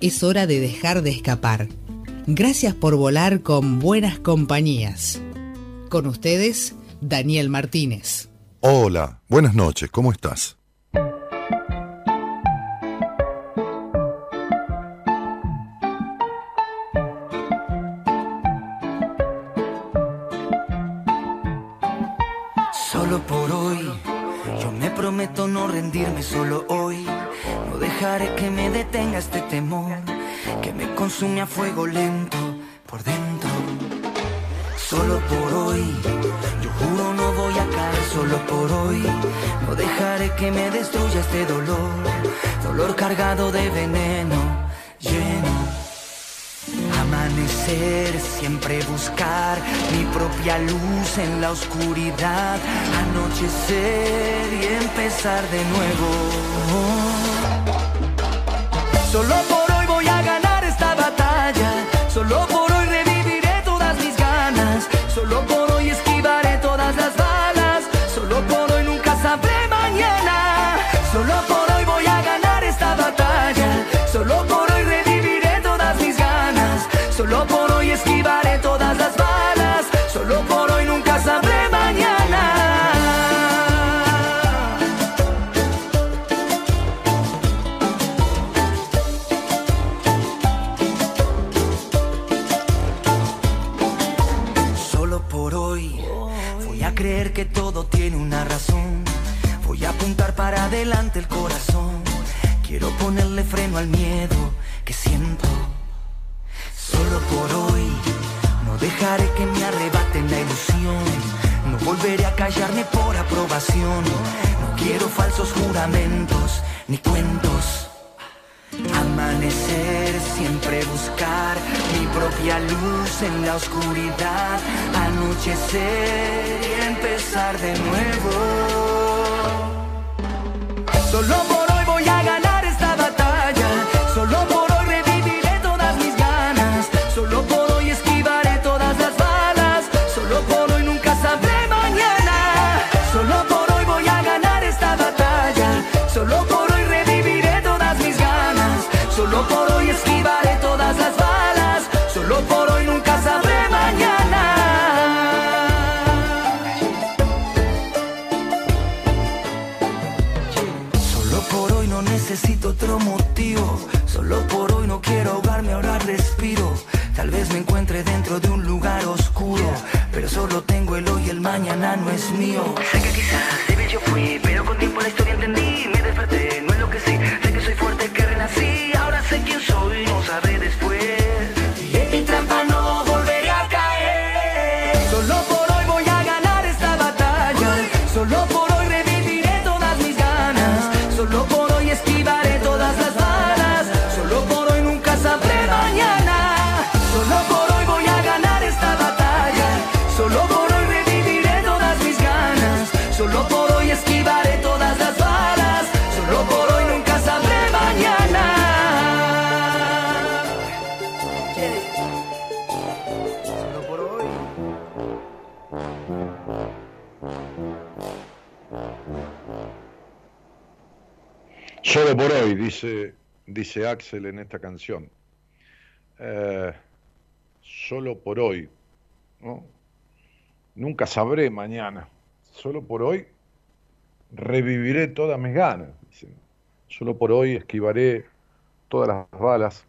es hora de dejar de escapar. Gracias por volar con buenas compañías. Con ustedes, Daniel Martínez. Hola, buenas noches, ¿cómo estás? Solo por hoy, yo me prometo no rendirme solo hoy dejaré que me detenga este temor que me consume a fuego lento por dentro. Solo por hoy, yo juro no voy a caer solo por hoy. No dejaré que me destruya este dolor, dolor cargado de veneno, lleno. Amanecer, siempre buscar mi propia luz en la oscuridad. Anochecer y empezar de nuevo. Solo por adelante el corazón. Quiero ponerle freno al miedo que siento. Solo por hoy no dejaré que me arrebaten la ilusión. No volveré a callarme por aprobación. No quiero falsos juramentos ni cuentos. Amanecer, siempre buscar mi propia luz en la oscuridad. Anochecer y empezar de nuevo. Solo por hoy voy a ganar Tal vez me encuentre dentro de un lugar oscuro. Pero solo tengo el hoy, el mañana no es mío. Sé que quizás débil yo fui, pero con tiempo la historia entendí. Solo por hoy esquivaré todas las balas. Solo por hoy nunca sabré mañana. Solo por hoy. Solo por hoy, dice, dice Axel en esta canción. Eh, solo por hoy. ¿no? Nunca sabré mañana. Solo por hoy reviviré todas mis ganas. dice. Solo por hoy esquivaré todas las balas.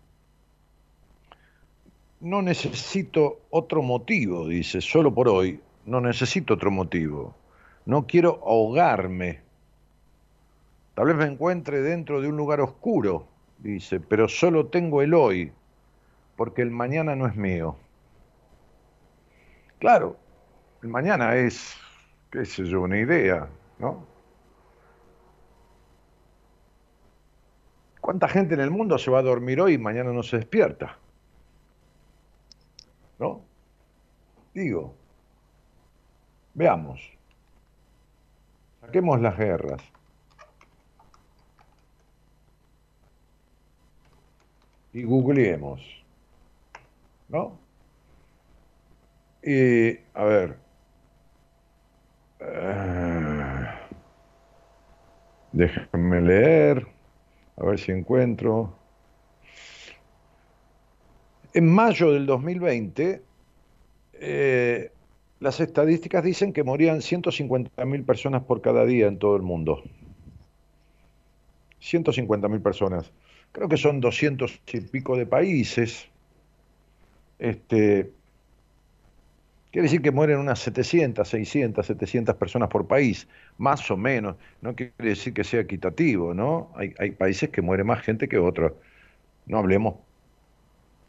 No necesito otro motivo, dice. Solo por hoy no necesito otro motivo. No quiero ahogarme. Tal vez me encuentre dentro de un lugar oscuro, dice, pero solo tengo el hoy, porque el mañana no es mío. Claro, el mañana es, qué sé yo, una idea, ¿no? ¿Cuánta gente en el mundo se va a dormir hoy y mañana no se despierta? ¿No? Digo, veamos, saquemos las guerras. Y googleemos, ¿no? Y, a ver, eh, déjenme leer, a ver si encuentro. En mayo del 2020, eh, las estadísticas dicen que morían 150.000 personas por cada día en todo el mundo. 150.000 personas. Creo que son 200 y pico de países. Este, quiere decir que mueren unas 700, 600, 700 personas por país, más o menos. No quiere decir que sea equitativo, ¿no? Hay, países que muere más gente que otros. No hablemos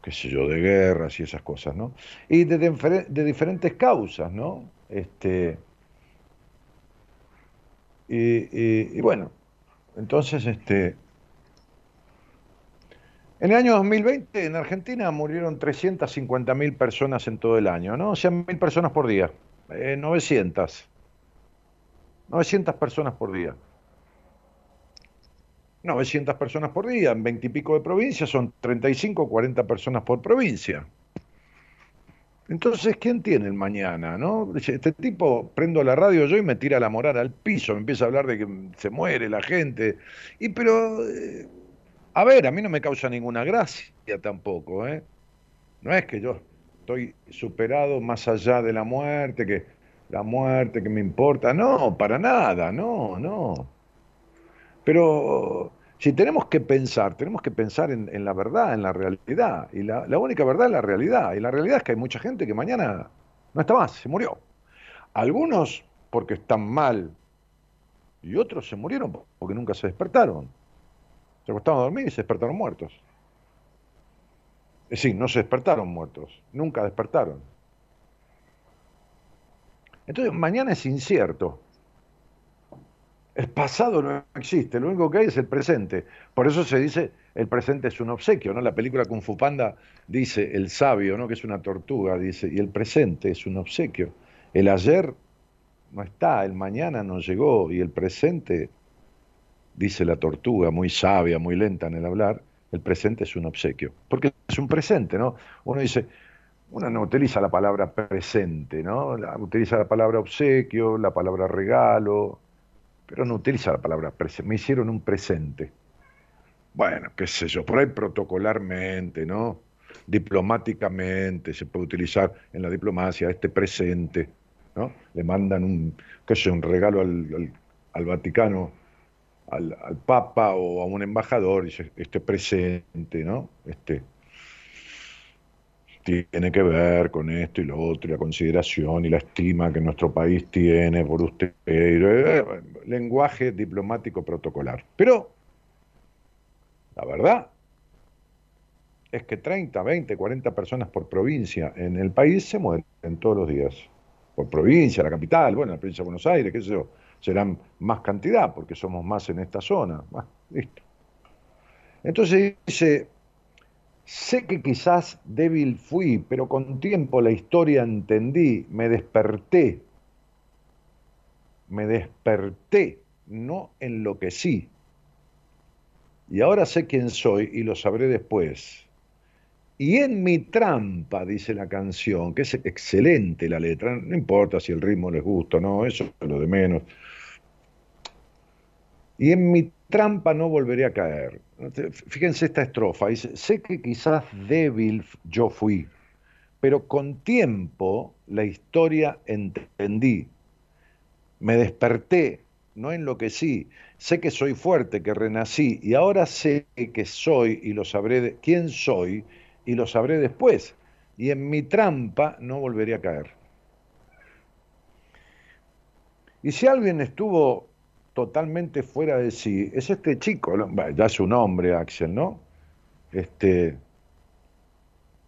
qué sé yo, de guerras y esas cosas, ¿no? Y de, de, diferentes causas, ¿no? Este, y, bueno, entonces, este, en el año 2020 en Argentina murieron 350.000 personas en todo el año, ¿no? O sea, mil personas por día, 900. Eh, 900 personas por día. 900 personas por día, en 20 y pico de provincias son 35 o 40 personas por provincia. Entonces, ¿quién tiene el mañana? ¿no? Este tipo, prendo la radio yo y me tira la moral al piso, me empieza a hablar de que se muere la gente. Y pero, eh, a ver, a mí no me causa ninguna gracia tampoco, ¿eh? No es que yo estoy superado más allá de la muerte, que la muerte que me importa. No, para nada, no, no. Pero si tenemos que pensar, tenemos que pensar en, la verdad, en la realidad. Y la, única verdad es la realidad. Y la realidad es que hay mucha gente que mañana no está más, se murió. Algunos porque están mal y otros se murieron porque nunca se despertaron. Se acostaron a dormir y se despertaron muertos. Es decir, no se despertaron muertos, nunca despertaron. Entonces, mañana es incierto. El pasado no existe, lo único que hay es el presente. Por eso se dice el presente es un obsequio, ¿no? La película Kung Fu Panda dice el sabio, ¿no? Que es una tortuga, dice, y el presente es un obsequio. El ayer no está, el mañana no llegó, y el presente, dice la tortuga, muy sabia, muy lenta en el hablar, el presente es un obsequio. Porque es un presente, ¿no? Uno dice, uno no utiliza la palabra presente, ¿no? Utiliza la palabra obsequio, la palabra regalo, pero no utiliza la palabra presente, me hicieron un presente. Bueno, qué sé yo, por ahí protocolarmente, ¿no? Diplomáticamente se puede utilizar en la diplomacia este presente, ¿no? Le mandan un, qué sé, un regalo al, Vaticano, al, al, Papa o a un embajador, dice, este presente, ¿no? Este, tiene que ver con esto y lo otro, y la consideración y la estima que nuestro país tiene por usted, eh, lenguaje diplomático protocolar. Pero la verdad es que 30, 20, 40 personas por provincia en el país se mueren todos los días. Por provincia, la capital, bueno, la provincia de Buenos Aires, qué sé yo, serán más cantidad porque somos más en esta zona. listo. Entonces dice, Sé que quizás débil fui, pero con tiempo la historia entendí, me desperté, me desperté, no enloquecí. Y ahora sé quién soy y lo sabré después. Y en mi trampa, dice la canción, que es excelente la letra, no importa si el ritmo les gusta o no, eso es lo de menos. Y en mi trampa no volveré a caer. Fíjense esta estrofa, dice, sé que quizás débil yo fui, pero con tiempo la historia entendí. Me desperté, no enloquecí. Sé que soy fuerte, que renací, y ahora sé que soy y lo sabré, de, quién soy y lo sabré después. Y en mi trampa no volveré a caer. Y si alguien estuvo totalmente fuera de sí es este chico, ya es un hombre, Axel, ¿no? Este,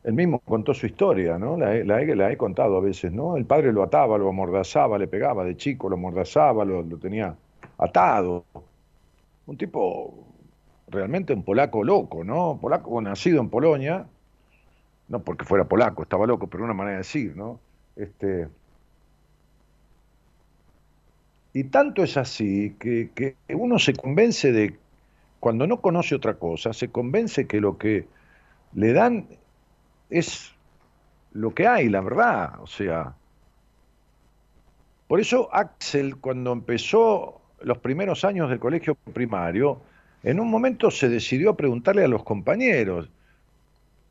él mismo contó su historia, ¿no? La, he, contado a veces, ¿no? El padre lo ataba, lo amordazaba, le pegaba de chico, lo amordazaba, lo, tenía atado. Un tipo realmente un polaco loco, ¿no? Polaco nacido en Polonia, no porque fuera polaco, estaba loco, pero una manera de decir, ¿no? Este, y tanto es así que, que uno se convence de, cuando no conoce otra cosa, se convence que lo que le dan es lo que hay, la verdad. O sea, por eso Axel, cuando empezó los primeros años del colegio primario, en un momento se decidió a preguntarle a los compañeros,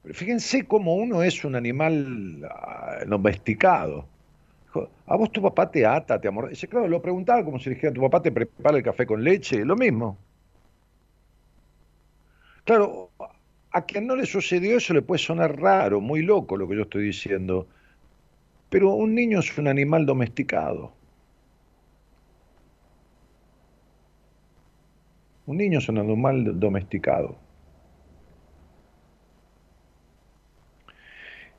fíjense cómo uno es un animal ah, domesticado. ¿A vos tu papá te ata, te amor? Dice, claro, lo preguntaba como si dijera, tu papá te prepara el café con leche, lo mismo. Claro, a quien no le sucedió eso le puede sonar raro, muy loco lo que yo estoy diciendo, pero un niño es un animal domesticado. Un niño es un animal domesticado.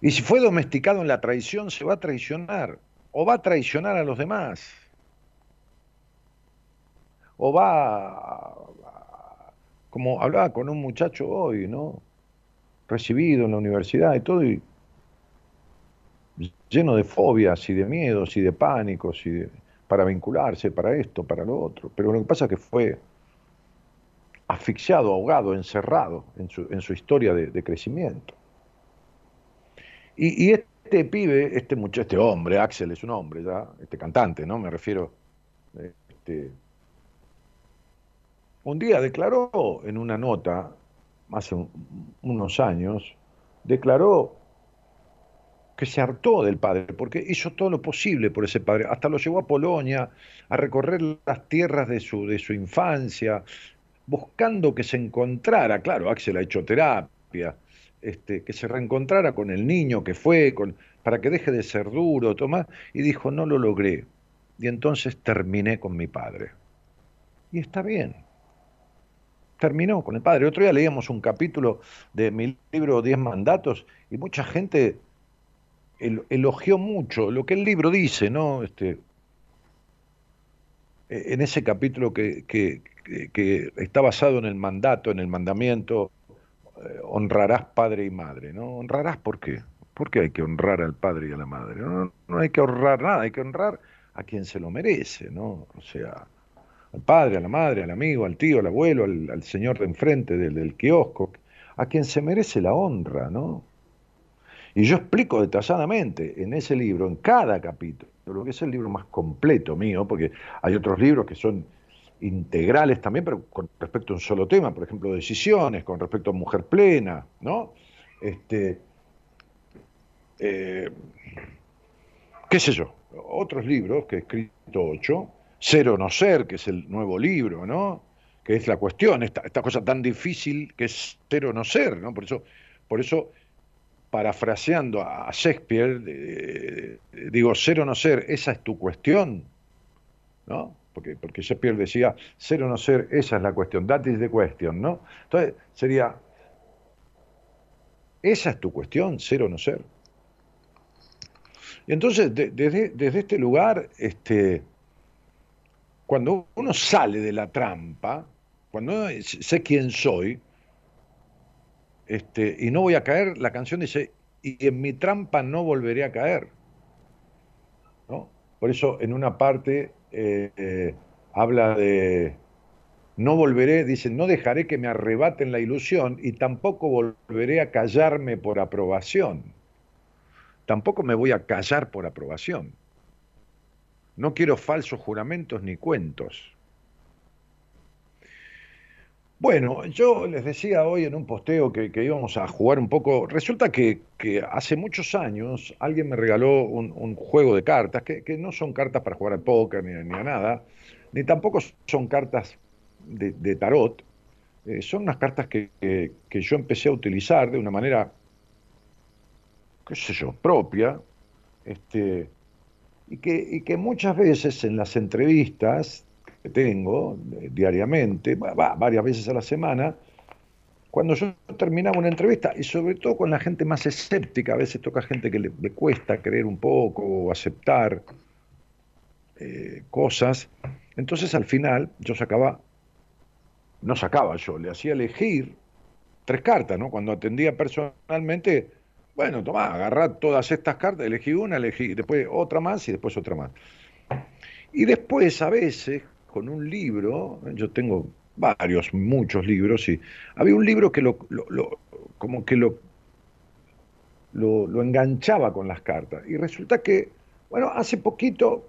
Y si fue domesticado en la traición, se va a traicionar. O va a traicionar a los demás. O va, como hablaba con un muchacho hoy, ¿no? Recibido en la universidad y todo, y lleno de fobias y de miedos y de pánicos y para vincularse, para esto, para lo otro. Pero lo que pasa es que fue asfixiado, ahogado, encerrado en su, en su historia de, crecimiento. Y, este pibe, este muchacho, este hombre, Axel es un hombre ya, este cantante, ¿no? Me refiero, este, un día declaró en una nota, hace unos años, declaró que se hartó del padre, porque hizo todo lo posible por ese padre, hasta lo llevó a Polonia, a recorrer las tierras de su, de su infancia, buscando que se encontrara, claro, Axel ha hecho terapia, este, que se reencontrara con el niño que fue, con, para que deje de ser duro, Tomás, y dijo, no lo logré. Y entonces terminé con mi padre. Y está bien. Terminó con el padre. Otro día leíamos un capítulo de mi libro Diez Mandatos y mucha gente elogió mucho lo que el libro dice, ¿no? Este, en ese capítulo que, que, está basado en el mandato, en el mandamiento, honrarás padre y madre, ¿no? Honrarás por qué? ¿Por qué hay que honrar al padre y a la madre? No, no hay que honrar nada, hay que honrar a quien se lo merece, ¿no? O sea, al padre, a la madre, al amigo, al tío, al abuelo, al, señor de enfrente del, del kiosco, a quien se merece la honra, ¿no? Y yo explico detalladamente en ese libro, en cada capítulo, lo que es el libro más completo mío, porque hay otros libros que son integrales también, pero con respecto a un solo tema, por ejemplo, decisiones, con respecto a mujer plena, ¿no? Este, eh, qué sé yo, otros libros que he escrito ocho, Ser o no ser, que es el nuevo libro, ¿no? Que es la cuestión, esta, esta cosa tan difícil que es ser o no ser, ¿no? Por eso, por eso parafraseando a Shakespeare, digo, ser o no ser, esa es tu cuestión, ¿no? Porque, porque Shakespeare decía, ser o no ser, esa es la cuestión, that is the question, ¿no? Entonces sería, esa es tu cuestión, ser o no ser. Y entonces, desde, desde este lugar, este, cuando uno sale de la trampa, cuando sé quién soy, este, y no voy a caer, la canción dice, y en mi trampa no volveré a caer. ¿no? Por eso en una parte eh, habla de no volveré, dice, no dejaré que me arrebaten la ilusión y tampoco volveré a callarme por aprobación. Tampoco me voy a callar por aprobación. No quiero falsos juramentos ni cuentos. Bueno, yo les decía hoy en un posteo que, íbamos a jugar un poco. Resulta que, hace muchos años alguien me regaló un, juego de cartas, que, no son cartas para jugar al póker ni, a nada, ni tampoco son cartas de, tarot. Eh, son unas cartas que, yo empecé a utilizar de una manera, qué sé yo, propia, este, y, que, y que muchas veces en las entrevistas tengo eh, diariamente, varias veces a la semana, cuando yo terminaba una entrevista, y sobre todo con la gente más escéptica, a veces toca gente que le, cuesta creer un poco o aceptar eh, cosas, entonces al final yo sacaba no sacaba yo, le hacía elegir tres cartas, ¿no? Cuando atendía personalmente, bueno, tomá, agarrá todas estas cartas, elegí una, elegí, después otra más y después otra más. Y después, a veces, con un libro, yo tengo varios, muchos libros, y había un libro que lo, como que lo, lo, enganchaba con las cartas. Y resulta que, bueno, hace poquito,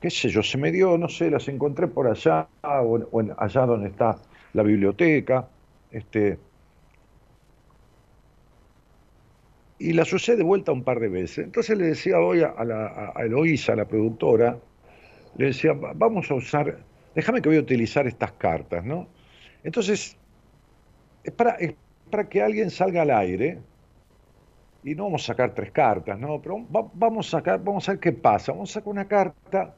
qué sé yo, se me dio, no sé, las encontré por allá, o, allá donde está la biblioteca, este, y las usé de vuelta un par de veces. Entonces le decía hoy a, la, a Eloísa, la productora, le decía, vamos a usar, déjame que voy a utilizar estas cartas, ¿no? Entonces, es para, que alguien salga al aire, y no vamos a sacar tres cartas, ¿no? Pero vamos a sacar, vamos a ver qué pasa. Vamos a sacar una carta,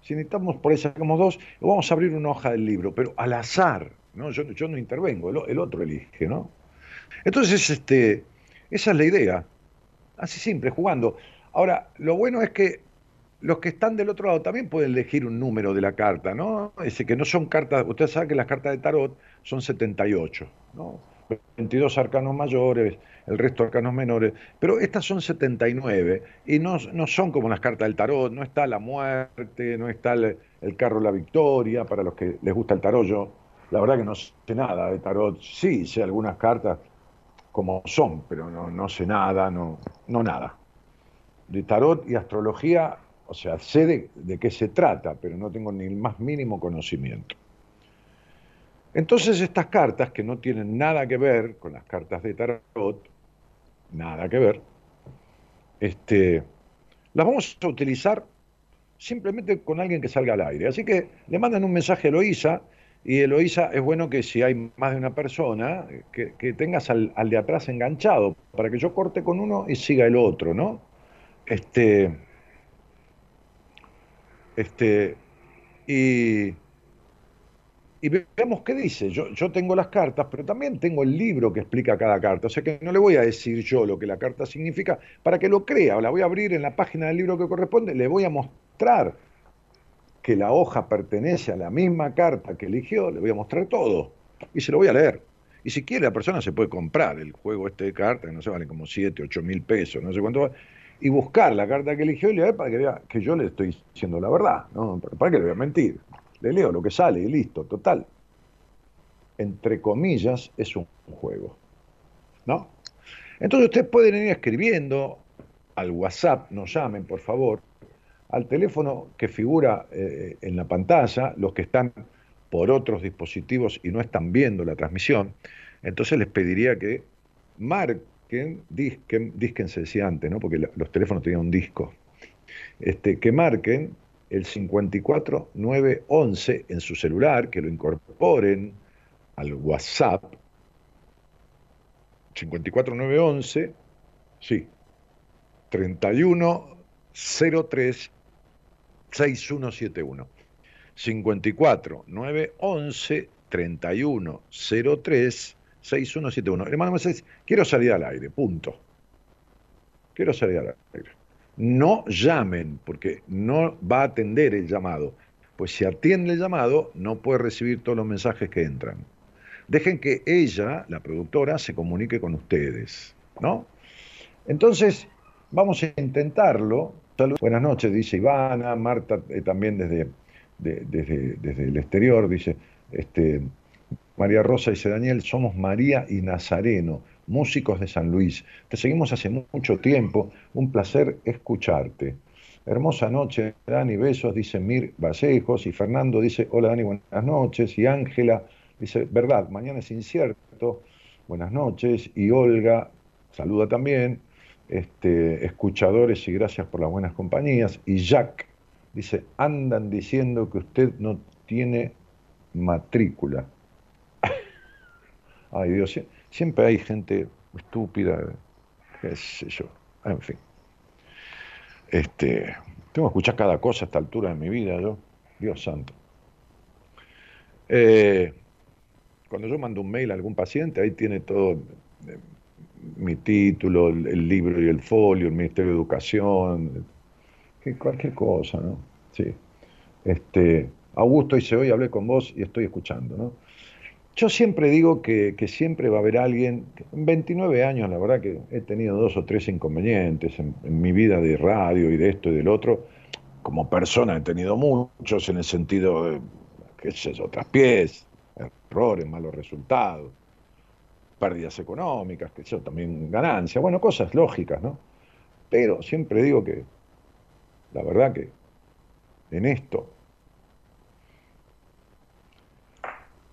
si necesitamos por ahí sacamos dos, vamos a abrir una hoja del libro, pero al azar, ¿no? Yo, no intervengo, el, el otro elige, ¿no? Entonces, este, esa es la idea. Así simple, jugando. Ahora, lo bueno es que los que están del otro lado también pueden elegir un número de la carta, ¿no? Ese que no son cartas, usted sabe que las cartas de tarot son 78, ¿no? 22 arcanos mayores, el resto arcanos menores, pero estas son 79 y no, no son como las cartas del tarot, no está la muerte, no está el, carro la victoria, para los que les gusta el tarot, yo la verdad que no sé nada de tarot, sí sé algunas cartas, como son, pero no, sé nada, no, no nada. De tarot y astrología, o sea, sé de, qué se trata, pero no tengo ni el más mínimo conocimiento. Entonces estas cartas, que no tienen nada que ver con las cartas de tarot, nada que ver, este, las vamos a utilizar simplemente con alguien que salga al aire. Así que le mandan un mensaje a Eloísa y Eloísa, es bueno que si hay más de una persona, que, tengas al, de atrás enganchado, para que yo corte con uno y siga el otro, ¿no? Este. Este. Y. Y veamos qué dice. Yo, yo tengo las cartas, pero también tengo el libro que explica cada carta. O sea que no le voy a decir yo lo que la carta significa para que lo crea. La voy a abrir en la página del libro que corresponde, le voy a mostrar que la hoja pertenece a la misma carta que eligió, le voy a mostrar todo y se lo voy a leer. Y si quiere, la persona se puede comprar el juego este de cartas, que no se vale como 7, 8 mil pesos, no sé cuánto va, y buscar la carta que eligió y leer para que vea que yo le estoy diciendo la verdad, ¿no? para que le voy a mentir. Le leo lo que sale y listo, total. Entre comillas, es un juego. ¿No? Entonces ustedes pueden ir escribiendo al WhatsApp, nos llamen por favor, al teléfono que figura eh, en la pantalla, los que están por otros dispositivos y no están viendo la transmisión, entonces les pediría que marquen, disquen, disquen se decía antes, ¿no? porque los teléfonos tenían un disco, este, que marquen el 54911 en su celular, que lo incorporen al WhatsApp, 54911, sí, 3103 6171. 54 911 31 03 6171. Hermano Mercedes, quiero salir al aire, punto. Quiero salir al aire. No llamen, porque no va a atender el llamado. Pues si atiende el llamado, no puede recibir todos los mensajes que entran. Dejen que ella, la productora, se comunique con ustedes, ¿no? Entonces, vamos a intentarlo Buenas noches, dice Ivana, Marta eh, también desde, desde, desde, el exterior, dice este, María Rosa, dice Daniel, somos María y Nazareno, músicos de San Luis. Te seguimos hace mucho tiempo, un placer escucharte. Hermosa noche, Dani, besos, dice Mir Vallejos, y Fernando dice, hola Dani, buenas noches, y Ángela dice, verdad, mañana es incierto, buenas noches, y Olga saluda también, este, escuchadores y gracias por las buenas compañías. Y Jack dice, andan diciendo que usted no tiene matrícula. Ay Dios, siempre hay gente estúpida, qué sé yo, en fin. Este, tengo que escuchar cada cosa a esta altura de mi vida, yo, Dios santo. Eh, cuando yo mando un mail a algún paciente, ahí tiene todo eh, mi título, el, libro y el folio, el Ministerio de Educación, cualquier cosa, ¿no? Sí. Este, Augusto dice, hoy hablé con vos y estoy escuchando, ¿no? Yo siempre digo que, siempre va a haber alguien, en 29 años la verdad que he tenido dos o tres inconvenientes en, mi vida de radio y de esto y del otro. Como persona he tenido muchos en el sentido de, qué sé yo, traspiés, errores, malos resultados, pérdidas económicas, que yo, también ganancias, bueno, cosas lógicas, ¿no? Pero siempre digo que la verdad que en esto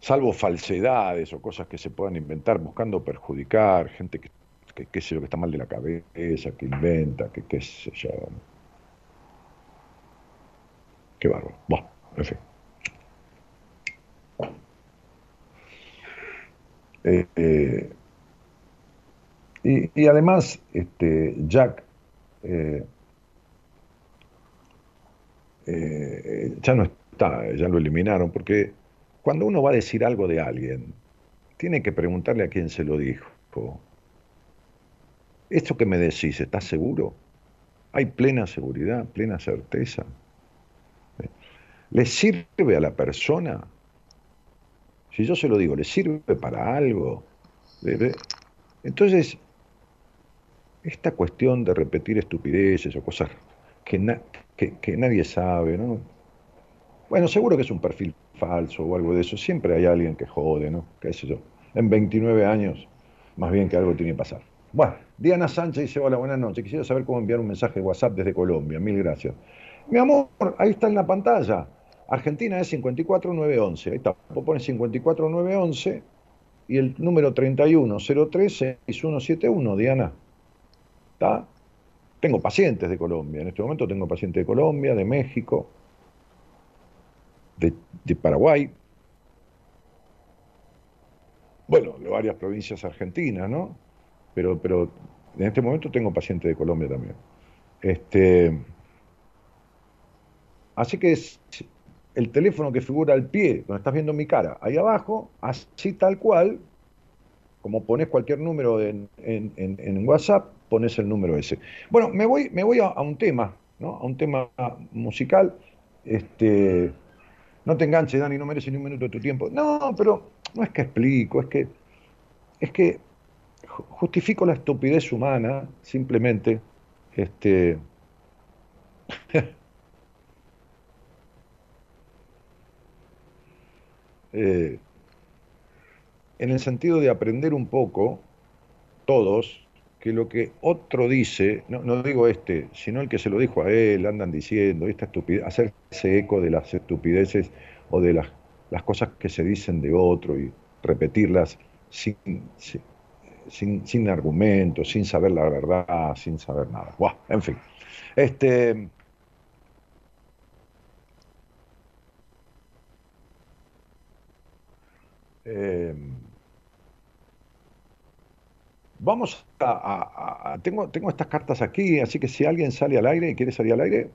salvo falsedades o cosas que se puedan inventar buscando perjudicar, gente que, que, que, que está mal de la cabeza, que inventa, que qué sé yo. Qué bárbaro. Bueno, en fin. Eh, eh, y, además, este, Jack eh, ya no está, ya lo eliminaron, porque cuando uno va a decir algo de alguien, tiene que preguntarle a quién se lo dijo. ¿Esto que me decís, estás seguro? ¿Hay plena seguridad, plena certeza? ¿Le sirve a la persona? Si yo se lo digo, ¿le sirve para algo? Entonces, esta cuestión de repetir estupideces o cosas que, que nadie sabe, ¿no? Bueno, seguro que es un perfil falso o algo de eso. Siempre hay alguien que jode, ¿no? ¿Qué sé yo? En 29 años, más bien que algo tiene que pasar. Bueno, Diana Sánchez dice, hola, buenas noches. Quisiera saber cómo enviar un mensaje de WhatsApp desde Colombia. Mil gracias. Mi amor, ahí está en la pantalla. Argentina es 54911. Ahí está. Vos pones 54911 y el número 31036171, Diana. ¿Está? Tengo pacientes de Colombia. En este momento tengo pacientes de Colombia, de México, de, Paraguay, bueno, de varias provincias argentinas, ¿no? Pero, pero en este momento tengo pacientes de Colombia también. Este, así que es el teléfono que figura al pie, donde estás viendo mi cara, ahí abajo, así tal cual, como pones cualquier número en, en, WhatsApp, pones el número ese. Bueno, me voy, me voy a, a, un tema, ¿no? A un tema musical. Este, no te enganches, Dani, no mereces ni un minuto de tu tiempo. No, pero no es que explico, es que, es que justifico la estupidez humana, simplemente, este, eh, en el sentido de aprender un poco, todos, que lo que otro dice, no, no, digo este, sino el que se lo dijo a él, andan diciendo, esta estupidez, hacerse eco de las estupideces o de las, las cosas que se dicen de otro y repetirlas sin, sin, sin argumentos, sin saber la verdad, sin saber nada. Buah, en fin. Este, eh, Vamos a, tengo, tengo estas cartas aquí, así que si alguien sale al aire y quiere salir al aire,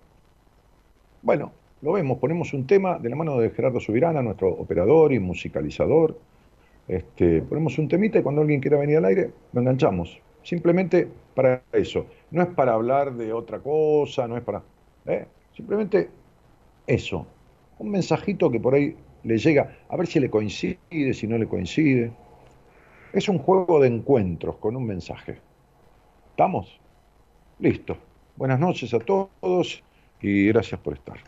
bueno, lo vemos, ponemos un tema de la mano de Gerardo Subirana, nuestro operador y musicalizador. Este, ponemos un temita y cuando alguien quiera venir al aire, lo enganchamos. Simplemente para eso. No es para hablar de otra cosa, no es para... ¿eh? Simplemente eso. Un mensajito que por ahí le llega, a ver si le coincide, si no le coincide. Es un juego de encuentros con un mensaje. ¿Estamos? Listo. Buenas noches a todos y gracias por estar.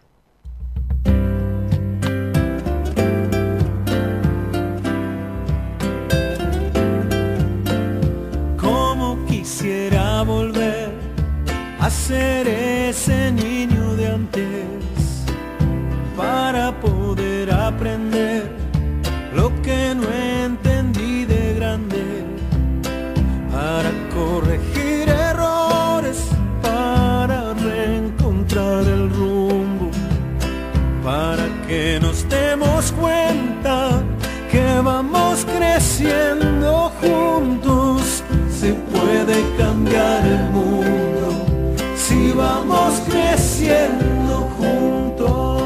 Como quisiera volver a ser ese niño de antes para poder cambiar el mundo si vamos creciendo juntos.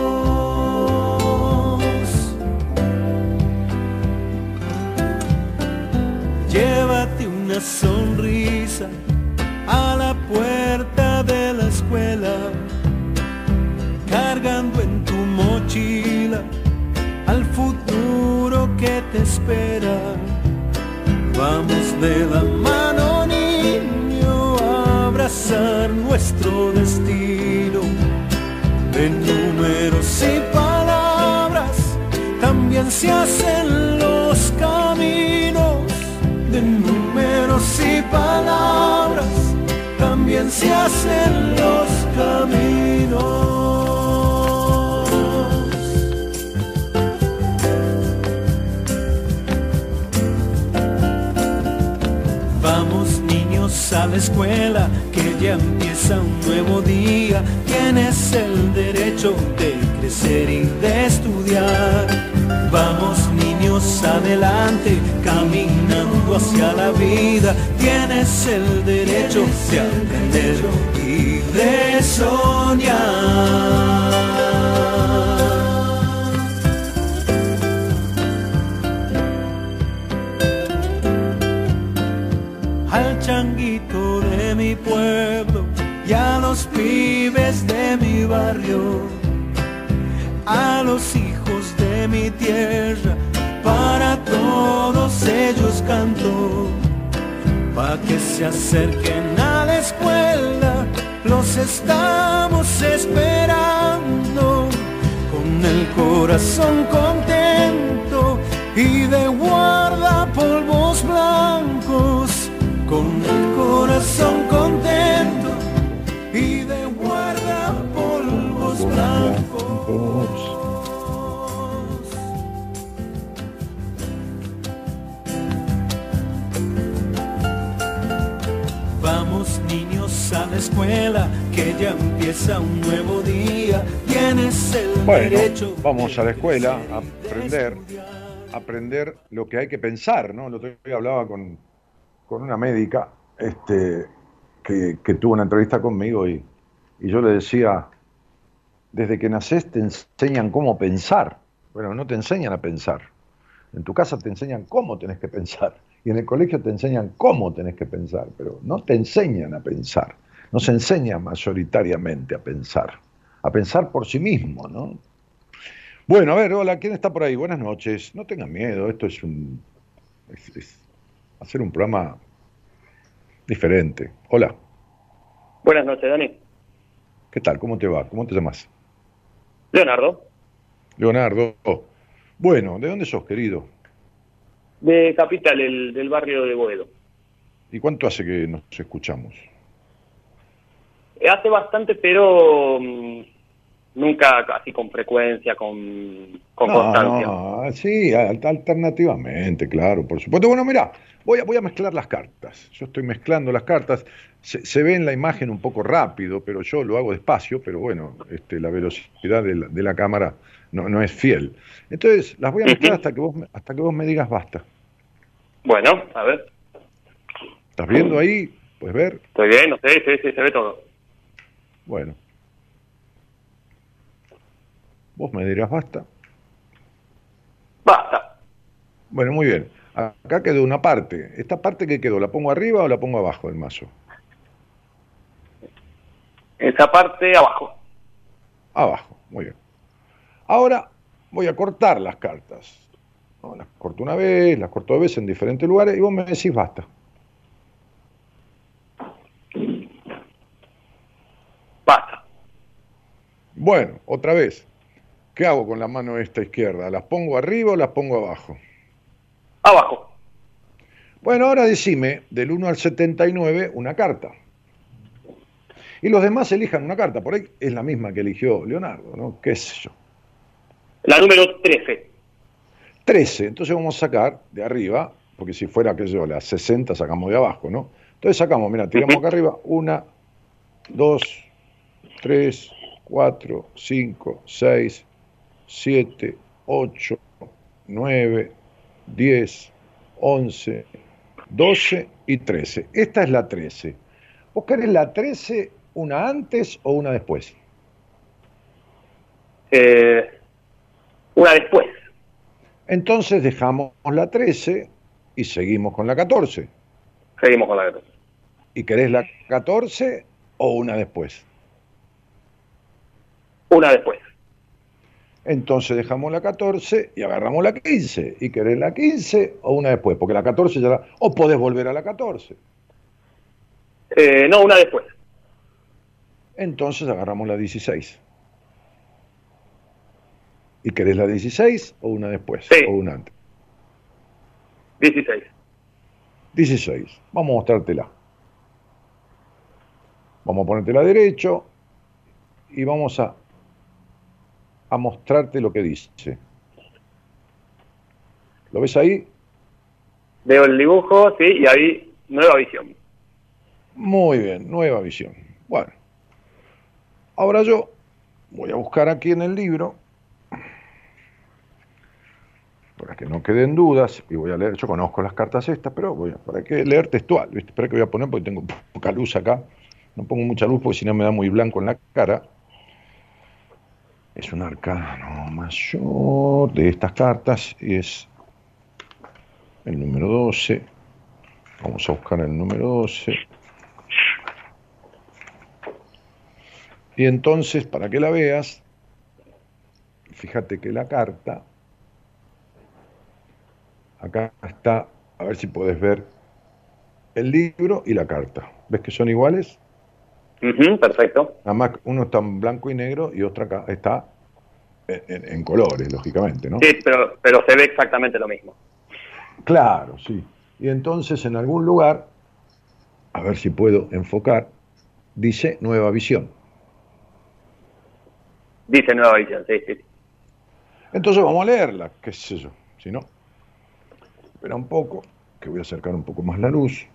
Llévate una sonrisa a la puerta de la escuela, cargando en tu mochila al futuro que te espera. Vamos de la nuestro destino. De números y palabras también se hacen los caminos. De números y palabras también se hacen los caminos. a la escuela, ya empieza un nuevo día. Tienes el derecho de crecer y de estudiar. Vamos niños adelante, caminando hacia la vida. Tienes el derecho de aprender y de soñar. pueblo y a los de mi barrio, a los hijos de mi tierra, para todos ellos canto, para que se acerquen a la escuela, los estamos esperando, con el corazón contento y de guarda polvos blancos con el corazón contento Vamos niños a la escuela, que ya empieza un nuevo día. Tienes el bueno, derecho. Vamos a la escuela a aprender, aprender lo que hay que pensar, ¿no? Lo que hablaba con, con una médica este, que, tuvo una entrevista conmigo y, yo le decía, desde que naces te enseñan cómo pensar. Bueno, no te enseñan a pensar. En tu casa te enseñan cómo tenés que pensar. Y en el colegio te enseñan cómo tenés que pensar, pero no te enseñan a pensar. No se enseña mayoritariamente a pensar. A pensar por sí mismo, ¿no? Bueno, a ver, hola, ¿quién está por ahí? Buenas noches. No tengan miedo, esto es un hacer un programa diferente. Hola. Buenas noches, Dani. ¿Qué tal? ¿Cómo te va? ¿Cómo te llamas? Leonardo. Leonardo. Bueno, ¿de dónde sos, querido? De Capital, el, del barrio de Boedo. ¿Y cuánto hace que nos escuchamos? Eh, hace bastante, pero mm, nunca así con frecuencia, con, con constancia. No, sí, alternativamente, claro, por supuesto. Bueno, mira, voy a, voy a mezclar las cartas. Yo estoy mezclando las cartas. Se, ve en la imagen un poco rápido, pero yo lo hago despacio, pero bueno, este, la velocidad de la, de la cámara no, no, es fiel. Entonces, las voy a mezclar hasta que vos, hasta que vos me digas basta. Bueno, a ver. ¿Estás viendo ahí? ¿Puedes ver? Estoy viendo, sí, sí, sí, se ve todo. Bueno, Vos me dirás basta. Basta. Bueno, muy bien. Acá quedó una parte. ¿Esta parte que quedó? ¿La pongo arriba o la pongo abajo del mazo? Esa parte abajo. Abajo, muy bien. Ahora voy a cortar las cartas. Las corto una vez, las corto dos veces en diferentes lugares y vos me decís basta. Basta. Bueno, otra vez. ¿Qué hago con la mano esta izquierda? ¿Las pongo arriba o las pongo abajo? Abajo. Bueno, ahora decime del 1 al 79 una carta. Y los demás elijan una carta. Por ahí es la misma que eligió Leonardo, ¿no? ¿Qué sé yo? La número 13. 13. Entonces vamos a sacar de arriba, porque si fuera, sé yo, la 60 sacamos de abajo, ¿no? Entonces sacamos, mira, tiramos acá arriba, una, dos, tres, cuatro, cinco, seis, 7, 8, 9, 10, 11, 12 y 13. Esta es la 13. ¿Vos querés la 13 una antes o una después? Eh, una después. Entonces dejamos la 13 y seguimos con la 14. Seguimos con la 14. ¿Y querés la 14 o una después? Una después. Entonces dejamos la 14 y agarramos la 15. ¿Y querés la 15 o una después? Porque la 14 ya la... O podés volver a la 14. Eh, no, una después. Entonces agarramos la 16. ¿Y querés la 16 o una después? Sí. O una antes. 16. 16. Vamos a mostrártela. Vamos a ponértela derecho y vamos a, a mostrarte lo que dice. ¿Lo ves ahí? Veo el dibujo, sí, y ahí nueva visión. Muy bien, nueva visión. Bueno, ahora yo voy a buscar aquí en el libro, para que no queden dudas, y voy a leer, yo conozco las cartas estas, pero voy a, para que leer textual, ¿viste? Espera que voy a poner porque tengo poca luz acá, no pongo mucha luz porque si no me da muy blanco en la cara. Es un arcano mayor de estas cartas y es el número 12. Vamos a buscar el número 12. Y entonces, para que la veas, fíjate que la carta, acá está, a ver si puedes ver el libro y la carta. ¿Ves que son iguales? Perfecto. Nada más uno está en blanco y negro y otro acá está en colores, lógicamente, ¿no? Sí, pero, pero se ve exactamente lo mismo. Claro, sí. Y entonces en algún lugar, a ver si puedo enfocar, dice nueva visión. Dice nueva visión, sí, sí. Entonces vamos a leerla, qué sé yo, si no. Espera un poco, que voy a acercar un poco más la luz.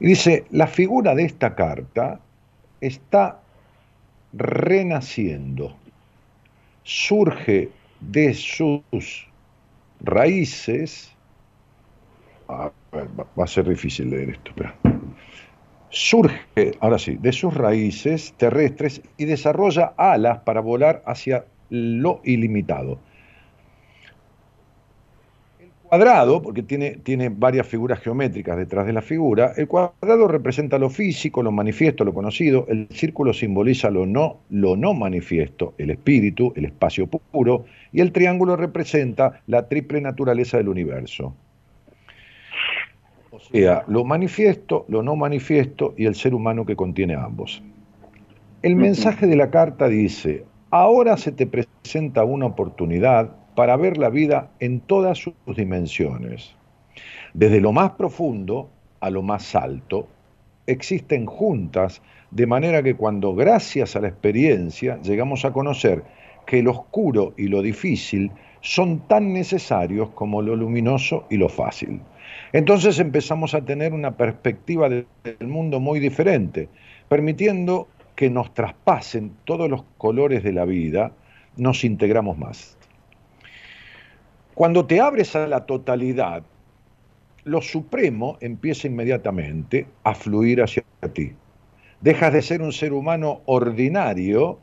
Y dice, la figura de esta carta está renaciendo, surge de sus raíces, va, a ser difícil leer esto, espera. Surge, ahora sí, de sus raíces terrestres y desarrolla alas para volar hacia lo ilimitado. Cuadrado, porque tiene, tiene varias figuras geométricas detrás de la figura, el cuadrado representa lo físico, lo manifiesto, lo conocido, el círculo simboliza lo no, lo no manifiesto, el espíritu, el espacio puro, y el triángulo representa la triple naturaleza del universo. O sea, lo manifiesto, lo no manifiesto y el ser humano que contiene ambos. El mensaje de la carta dice, ahora se te presenta una oportunidad para ver la vida en todas sus dimensiones. Desde lo más profundo a lo más alto, existen juntas, de manera que cuando gracias a la experiencia llegamos a conocer que lo oscuro y lo difícil son tan necesarios como lo luminoso y lo fácil. Entonces empezamos a tener una perspectiva de- del mundo muy diferente, permitiendo que nos traspasen todos los colores de la vida, nos integramos más. Cuando te abres a la totalidad, lo supremo empieza inmediatamente a fluir hacia ti. Dejas de ser un ser humano ordinario,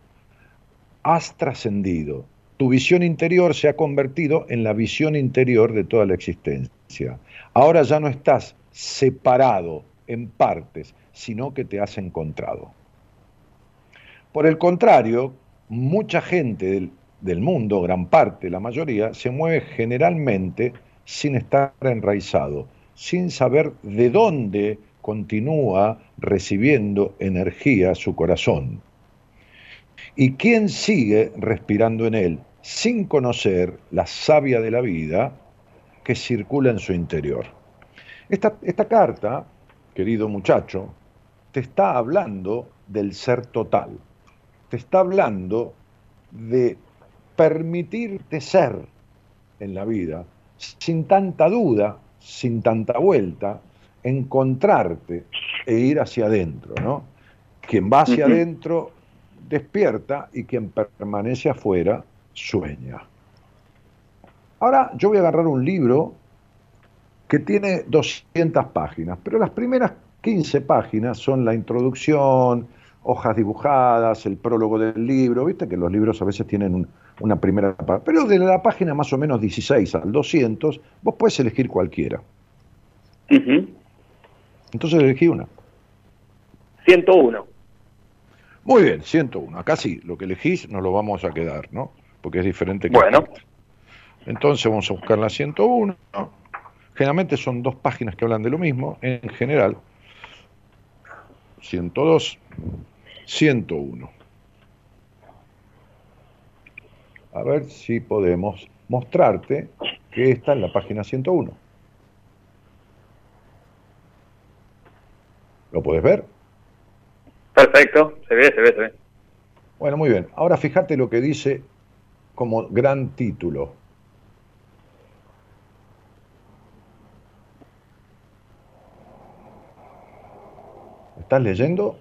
has trascendido. Tu visión interior se ha convertido en la visión interior de toda la existencia. Ahora ya no estás separado en partes, sino que te has encontrado. Por el contrario, mucha gente del, mundo, gran parte, la mayoría, se mueve generalmente sin estar enraizado, sin saber de dónde continúa recibiendo energía su corazón. Y quien sigue respirando en él sin conocer la savia de la vida que circula en su interior. Esta, esta carta, querido muchacho, te está hablando del ser total, te está hablando de permitirte ser en la vida sin tanta duda, sin tanta vuelta, encontrarte e ir hacia adentro, ¿no? Quien va hacia adentro despierta y quien permanece afuera sueña. Ahora yo voy a agarrar un libro que tiene 200 páginas, pero las primeras 15 páginas son la introducción, hojas dibujadas, el prólogo del libro, viste que los libros a veces tienen un- una primera página, pero de la página más o menos 16 al 200, vos puedes elegir cualquiera. Entonces elegí una. 101. Muy bien, 101. Acá sí, lo que elegís nos lo vamos a quedar, ¿no? Porque es diferente que Bueno. Entonces vamos a buscar la 101. Generalmente son dos páginas que hablan de lo mismo. En general, 102, 101. A ver si podemos mostrarte que esta es la página 101. ¿Lo puedes ver? Perfecto, se ve, se ve, se ve. Bueno, muy bien. Ahora fíjate lo que dice como gran título. ¿Estás leyendo?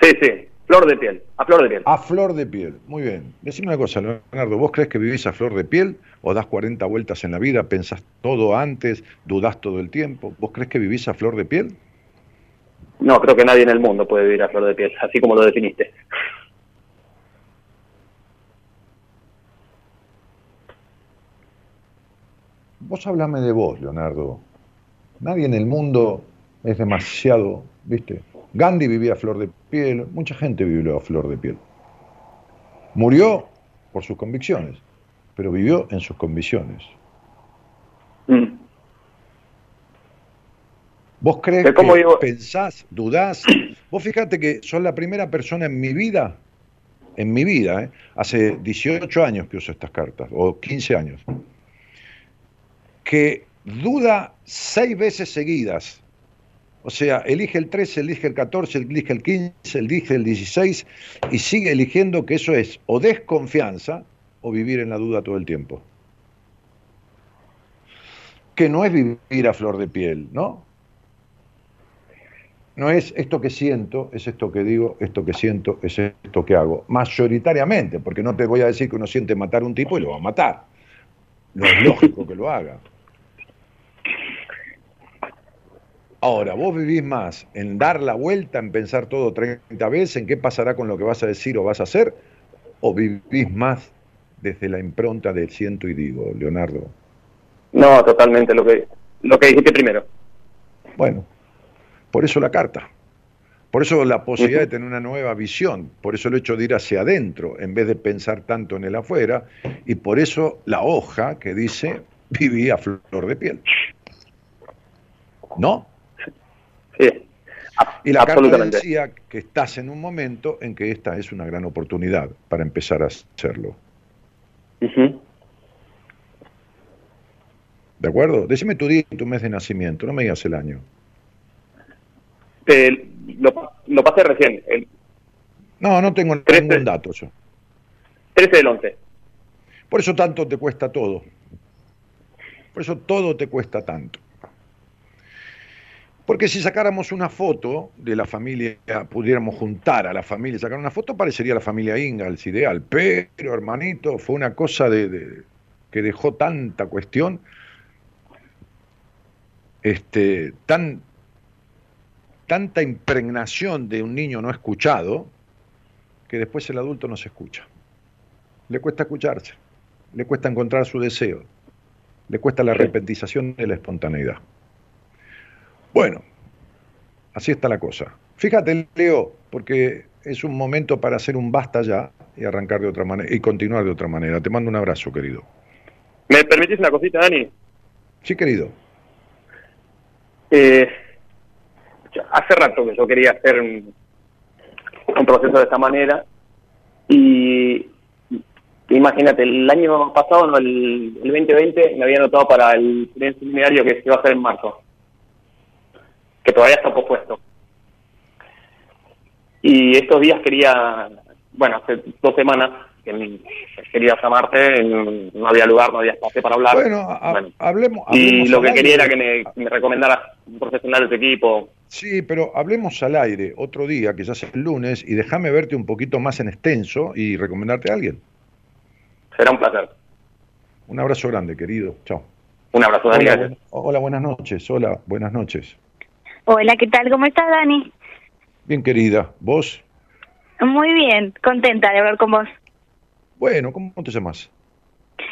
Sí, sí, flor de piel, a flor de piel. A flor de piel. Muy bien. Decime una cosa, Leonardo. ¿Vos crees que vivís a flor de piel o das 40 vueltas en la vida, pensás todo antes, dudás todo el tiempo? ¿Vos crees que vivís a flor de piel? No, creo que nadie en el mundo puede vivir a flor de piel, así como lo definiste. Vos hablame de vos, Leonardo. Nadie en el mundo es demasiado, ¿viste? Gandhi vivía a flor de piel, mucha gente vivió a flor de piel. Murió por sus convicciones, pero vivió en sus convicciones. Mm. ¿Vos crees que digo- pensás, dudás? Vos fíjate que sos la primera persona en mi vida, en mi vida, ¿eh? hace 18 años que uso estas cartas, o 15 años, que duda seis veces seguidas. O sea, elige el 13, elige el 14, elige el 15, elige el 16 y sigue eligiendo que eso es o desconfianza o vivir en la duda todo el tiempo. Que no es vivir a flor de piel, ¿no? No es esto que siento, es esto que digo, esto que siento, es esto que hago. Mayoritariamente, porque no te voy a decir que uno siente matar a un tipo y lo va a matar. No es lógico que lo haga. Ahora, vos vivís más en dar la vuelta, en pensar todo 30 veces, en qué pasará con lo que vas a decir o vas a hacer, o vivís más desde la impronta del siento y digo, Leonardo. No, totalmente lo que lo que dijiste primero. Bueno, por eso la carta. Por eso la posibilidad de tener una nueva visión, por eso el hecho de ir hacia adentro en vez de pensar tanto en el afuera, y por eso la hoja que dice viví a flor de piel. ¿No? Sí. Y la carta decía que estás en un momento en que esta es una gran oportunidad para empezar a hacerlo. Ujú. ¿De acuerdo? Decime tu día y tu mes de nacimiento, no me digas el año. Te- lo, lo pasé recién, el No, no tengo ningún dato yo. 13 del 11. Por eso tanto te cuesta todo. Por eso todo te cuesta tanto. Porque si sacáramos una foto de la familia, pudiéramos juntar a la familia, sacar una foto, parecería la familia Ingalls ideal. Pero, hermanito, fue una cosa de, de- que dejó tanta cuestión, este, tan, tanta impregnación de un niño no escuchado, que después el adulto no se escucha. Le cuesta escucharse, le cuesta encontrar su deseo, le cuesta la repentización de la espontaneidad. Bueno, así está la cosa. Fíjate, Leo, porque es un momento para hacer un basta ya y arrancar de otra manera y continuar de otra manera. Te mando un abrazo, querido. ¿Me permitís una cosita, Dani? Sí, querido. Eh, hace rato que yo quería hacer un, un proceso de esta manera y imagínate, el año pasado, no, el, el 2020, me había anotado para el primer seminario que se iba a hacer en marzo, todavía está pospuesto. Y estos días quería, bueno, hace dos semanas que quería llamarte, no había lugar, no había espacio para hablar. Bueno, ha- Bueno. hablemos. Y lo que quería aire. era que me, me recomendaras un profesional de tu equipo. Sí, pero hablemos al aire otro día, que ya es el lunes, y déjame verte un poquito más en extenso y recomendarte a alguien. Será un placer. Un abrazo grande, querido. Chao. Un abrazo, Dani. Hola, hola, buenas noches. Hola, buenas noches. Hola, ¿qué tal? ¿Cómo estás, Dani? Bien, querida. ¿Vos? Muy bien, contenta de hablar con vos. Bueno, ¿cómo te llamas?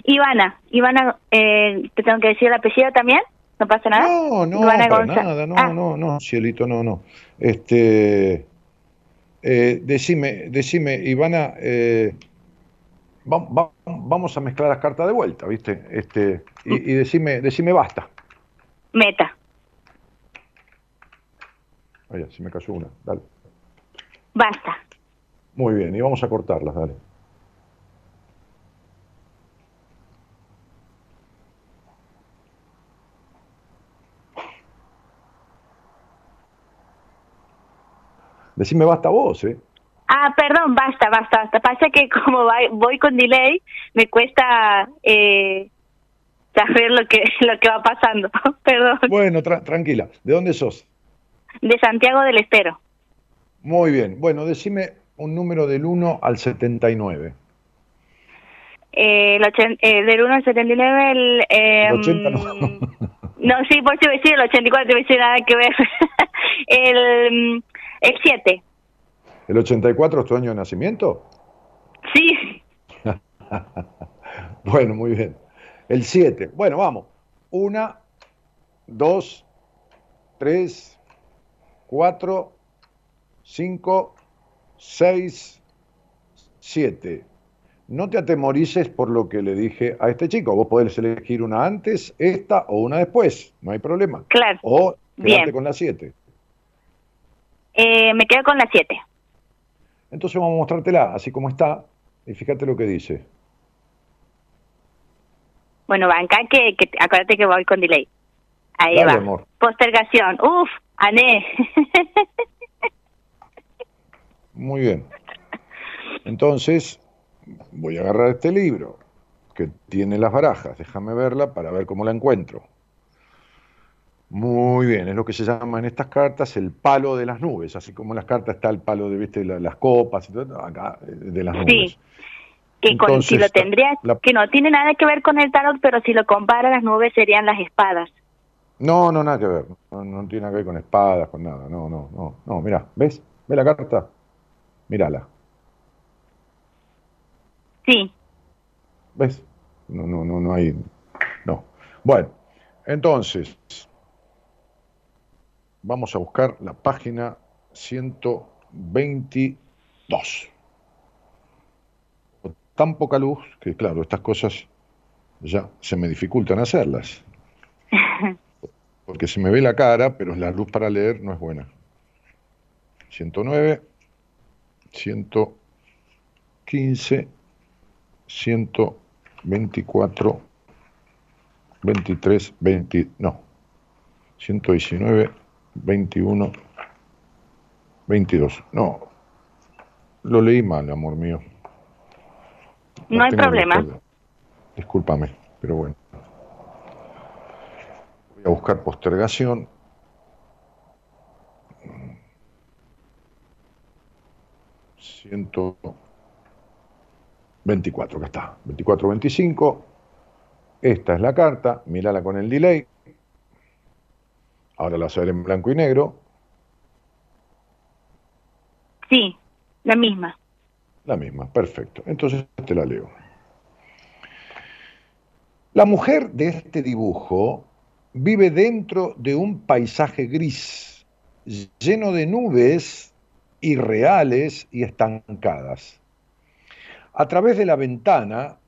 Ivana, Ivana, eh, ¿te tengo que decir el apellido también? ¿No pasa nada? No, no, Ivana para Gonza- nada, no, Ah, no, no, cielito, no, no. Este, Eh, decime, decime, Ivana, eh, vamos a mezclar las cartas de vuelta, ¿viste? Este, y, y decime, decime basta. Meta. Oye, si me cayó una, dale. Basta. Muy bien, y vamos a cortarlas, dale. Decime basta vos, ¿eh? Ah, perdón, basta, basta, basta. Pasa que como voy con delay, me cuesta eh, saber lo que, lo que va pasando. perdón. Bueno, tranquila. ¿De dónde sos? De Santiago del Estero. Muy bien. Bueno, decime un número del 1 al 79. Eh, el eh, del 1 al 79, el... Eh, el 80 no. no, sí, por eso decir el 84, no nada que ver. el, el 7. ¿El 84 es tu año de nacimiento? Sí. bueno, muy bien. El 7. Bueno, vamos. Una, dos, tres, cuatro, cinco, seis, siete. No te atemorices por lo que le dije a este chico. Vos podés elegir una antes, esta o una después. No hay problema. Claro. O quedarte con la 7. Eh, me quedo con la 7. Entonces vamos a mostrártela así como está y fíjate lo que dice. Bueno, banca que, que acuérdate que voy con delay. Ahí va. Postergación. Uf, ané. Muy bien. Entonces, voy a agarrar este libro que tiene las barajas. Déjame verla para ver cómo la encuentro. Muy bien, es lo que se llama en estas cartas el palo de las nubes, así como en las cartas está el palo de ¿viste? las copas y todo, acá eh, de las nubes. Sí, que si lo tendría, que no tiene nada que ver con el tarot, pero si lo compara las nubes serían las espadas. No, no, nada que ver, no, tiene nada que ver con espadas, con nada, no, no, no, no, mira, ¿ves? ¿Ves la carta? Mírala. Sí. ¿Ves? No, no, no, no hay, no. Bueno, entonces, vamos a buscar la página 122. Tan poca luz que, claro, estas cosas ya se me dificultan hacerlas. Porque se me ve la cara, pero la luz para leer no es buena. 109, 115, 124, 23, 20, no, 119, 21, 22. No, lo leí mal, amor mío. No, hay problema. Discúlpame, pero bueno. Voy a buscar postergación. Ciento 24, acá está. 24, 25. Esta es la carta, mírala con el delay. Ahora la vas a ver en blanco y negro. Sí, la misma. La misma, perfecto. Entonces te la leo. La mujer de este dibujo vive dentro de un paisaje gris, lleno de nubes irreales y estancadas. A través de la ventana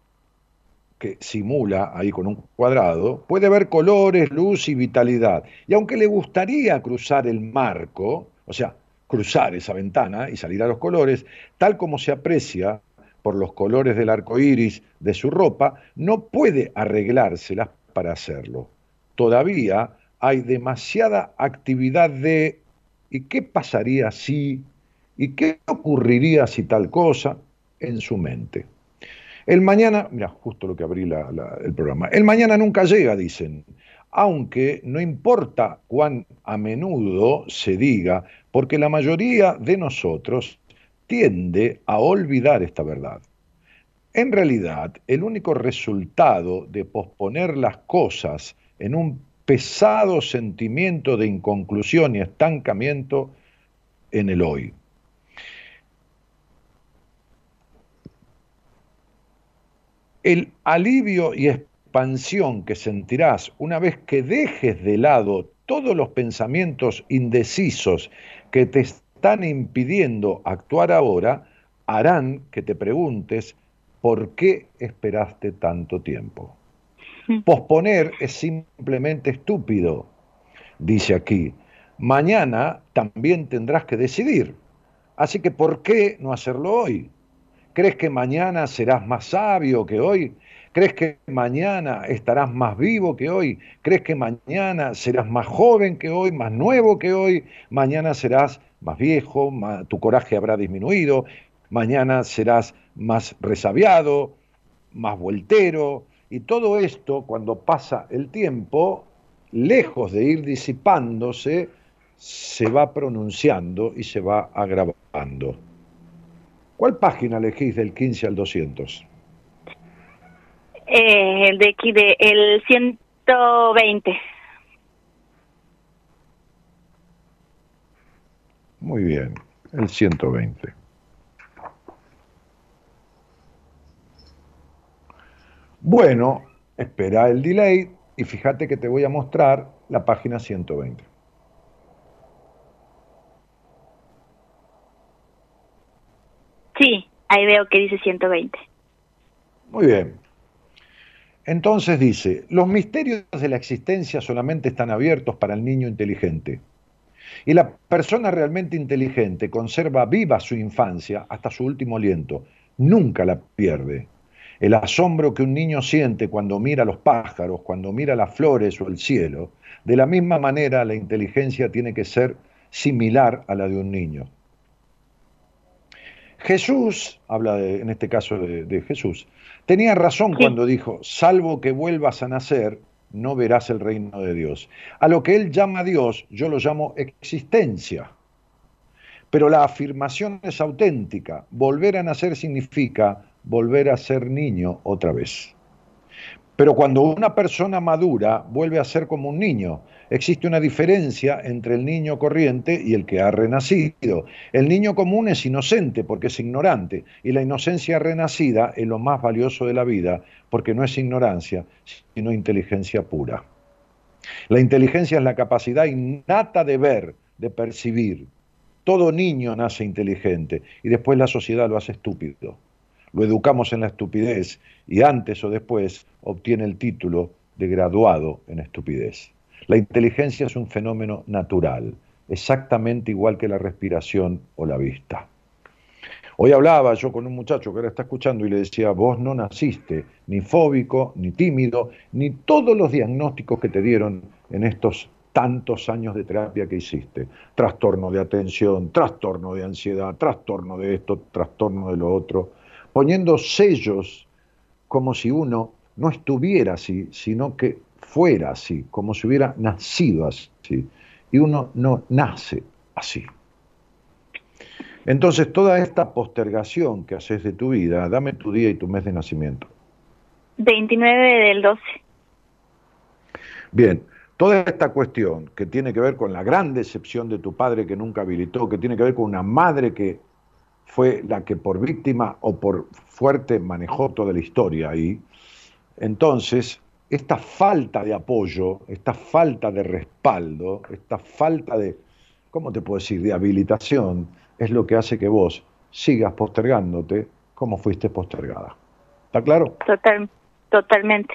que simula ahí con un cuadrado, puede ver colores, luz y vitalidad. Y aunque le gustaría cruzar el marco, o sea, cruzar esa ventana y salir a los colores, tal como se aprecia por los colores del arco iris de su ropa, no puede arreglárselas para hacerlo. Todavía hay demasiada actividad de ¿y qué pasaría si? ¿y qué ocurriría si tal cosa? en su mente. El mañana, mira, justo lo que abrí el programa, el mañana nunca llega, dicen, aunque no importa cuán a menudo se diga, porque la mayoría de nosotros tiende a olvidar esta verdad. En realidad, el único resultado de posponer las cosas en un pesado sentimiento de inconclusión y estancamiento en el hoy. El alivio y expansión que sentirás una vez que dejes de lado todos los pensamientos indecisos que te están impidiendo actuar ahora harán que te preguntes por qué esperaste tanto tiempo. Posponer es simplemente estúpido, dice aquí. Mañana también tendrás que decidir. Así que ¿por qué no hacerlo hoy? ¿Crees que mañana serás más sabio que hoy? ¿Crees que mañana estarás más vivo que hoy? ¿Crees que mañana serás más joven que hoy, más nuevo que hoy? Mañana serás más viejo, tu coraje habrá disminuido, mañana serás más resabiado, más voltero, y todo esto, cuando pasa el tiempo, lejos de ir disipándose, se va pronunciando y se va agravando. ¿Cuál página elegís del 15 al 200? Eh, el de aquí, de, el 120. Muy bien, el 120. Bueno, espera el delay y fíjate que te voy a mostrar la página 120. Sí, ahí veo que dice 120. Muy bien. Entonces dice, los misterios de la existencia solamente están abiertos para el niño inteligente. Y la persona realmente inteligente conserva viva su infancia hasta su último aliento, nunca la pierde. El asombro que un niño siente cuando mira los pájaros, cuando mira las flores o el cielo, de la misma manera la inteligencia tiene que ser similar a la de un niño. Jesús, habla en este caso de, de Jesús, tenía razón cuando dijo, salvo que vuelvas a nacer, no verás el reino de Dios. A lo que él llama Dios, yo lo llamo existencia. Pero la afirmación es auténtica. Volver a nacer significa volver a ser niño otra vez. Pero cuando una persona madura vuelve a ser como un niño, existe una diferencia entre el niño corriente y el que ha renacido. El niño común es inocente porque es ignorante y la inocencia renacida es lo más valioso de la vida porque no es ignorancia, sino inteligencia pura. La inteligencia es la capacidad innata de ver, de percibir. Todo niño nace inteligente y después la sociedad lo hace estúpido lo educamos en la estupidez y antes o después obtiene el título de graduado en estupidez. La inteligencia es un fenómeno natural, exactamente igual que la respiración o la vista. Hoy hablaba yo con un muchacho que ahora está escuchando y le decía, vos no naciste ni fóbico, ni tímido, ni todos los diagnósticos que te dieron en estos tantos años de terapia que hiciste. Trastorno de atención, trastorno de ansiedad, trastorno de esto, trastorno de lo otro poniendo sellos como si uno no estuviera así, sino que fuera así, como si hubiera nacido así. Y uno no nace así. Entonces, toda esta postergación que haces de tu vida, dame tu día y tu mes de nacimiento. 29 del 12. Bien, toda esta cuestión que tiene que ver con la gran decepción de tu padre que nunca habilitó, que tiene que ver con una madre que fue la que por víctima o por fuerte manejó toda la historia ahí. Entonces, esta falta de apoyo, esta falta de respaldo, esta falta de, ¿cómo te puedo decir?, de habilitación, es lo que hace que vos sigas postergándote como fuiste postergada. ¿Está claro? Total, totalmente.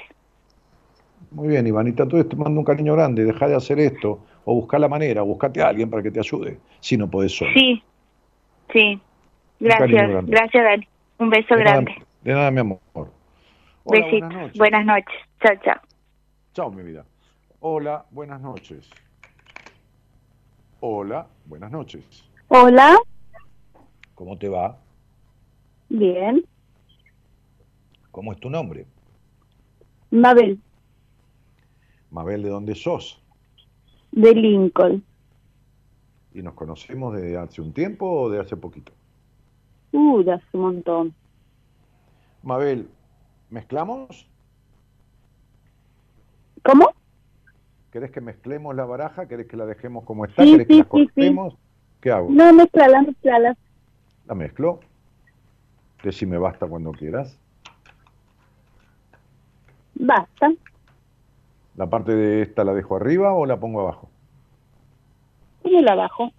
Muy bien, Ivanita, entonces te mando un cariño grande, deja de hacer esto, o busca la manera, buscate a alguien para que te ayude, si no podés solo. Sí, sí. Gracias, gracias Dani. Un beso grande. de nada, mi amor. Besitos. Buenas noches. Chao, chao. Chao, mi vida. Hola, buenas noches. Hola, buenas noches. Hola. ¿Cómo te va? Bien. ¿Cómo es tu nombre? Mabel. Mabel, ¿de dónde sos? De Lincoln. ¿Y nos conocemos desde hace un tiempo o de hace poquito? Uh, hace un montón. Mabel, ¿mezclamos? ¿Cómo? ¿Querés que mezclemos la baraja? ¿Querés que la dejemos como está? ¿Querés que la cortemos? ¿Qué hago? No, mezclala, mezclala. ¿La mezclo? me basta cuando quieras. Basta. ¿La parte de esta la dejo arriba o la pongo abajo? la abajo.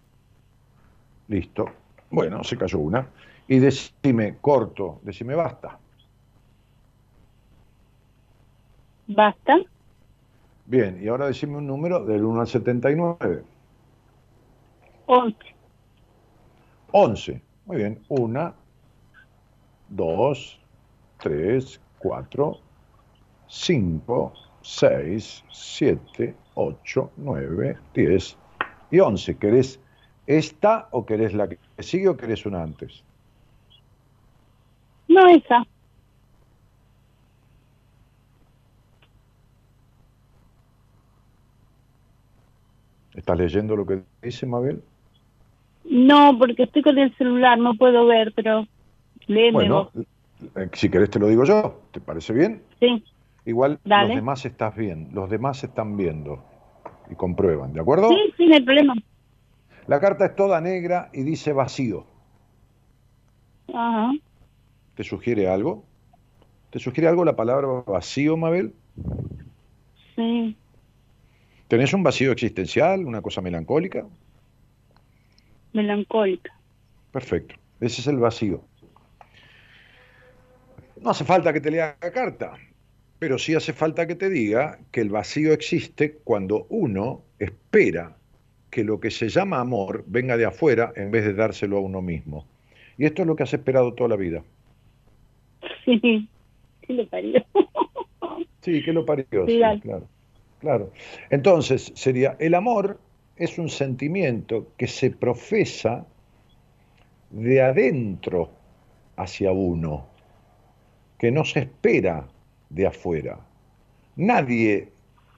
Listo. Bueno, se cayó una. Y decime, corto, decime basta. Basta. Bien, y ahora decime un número del 1 al 79. 11. 11. Muy bien. 1, 2, 3, 4, 5, 6, 7, 8, 9, 10 y 11. ¿Querés esta o querés la que sigue o querés una antes? No esa. ¿Estás leyendo lo que dice Mabel? No, porque estoy con el celular, no puedo ver, pero léeme Bueno, vos. eh, si querés te lo digo yo. ¿Te parece bien? Sí, Igual Dale. los demás estás bien, los demás están viendo y comprueban, ¿de acuerdo? sí, sí, no hay problema. La carta es toda negra y dice vacío. Ajá. ¿Te sugiere algo? ¿Te sugiere algo la palabra vacío, Mabel? Sí, ¿Tenés un vacío existencial, una cosa melancólica? melancólica. Perfecto. Ese es el vacío. No hace falta que te lea la carta, pero sí hace falta que te diga que el vacío existe cuando uno espera que lo que se llama amor venga de afuera en vez de dárselo a uno mismo. Y esto es lo que has esperado toda la vida. Sí, sí le parió. Sí, que lo parió. Sí, claro, claro. Entonces, sería, el amor es un sentimiento que se profesa de adentro hacia uno, que no se espera de afuera. Nadie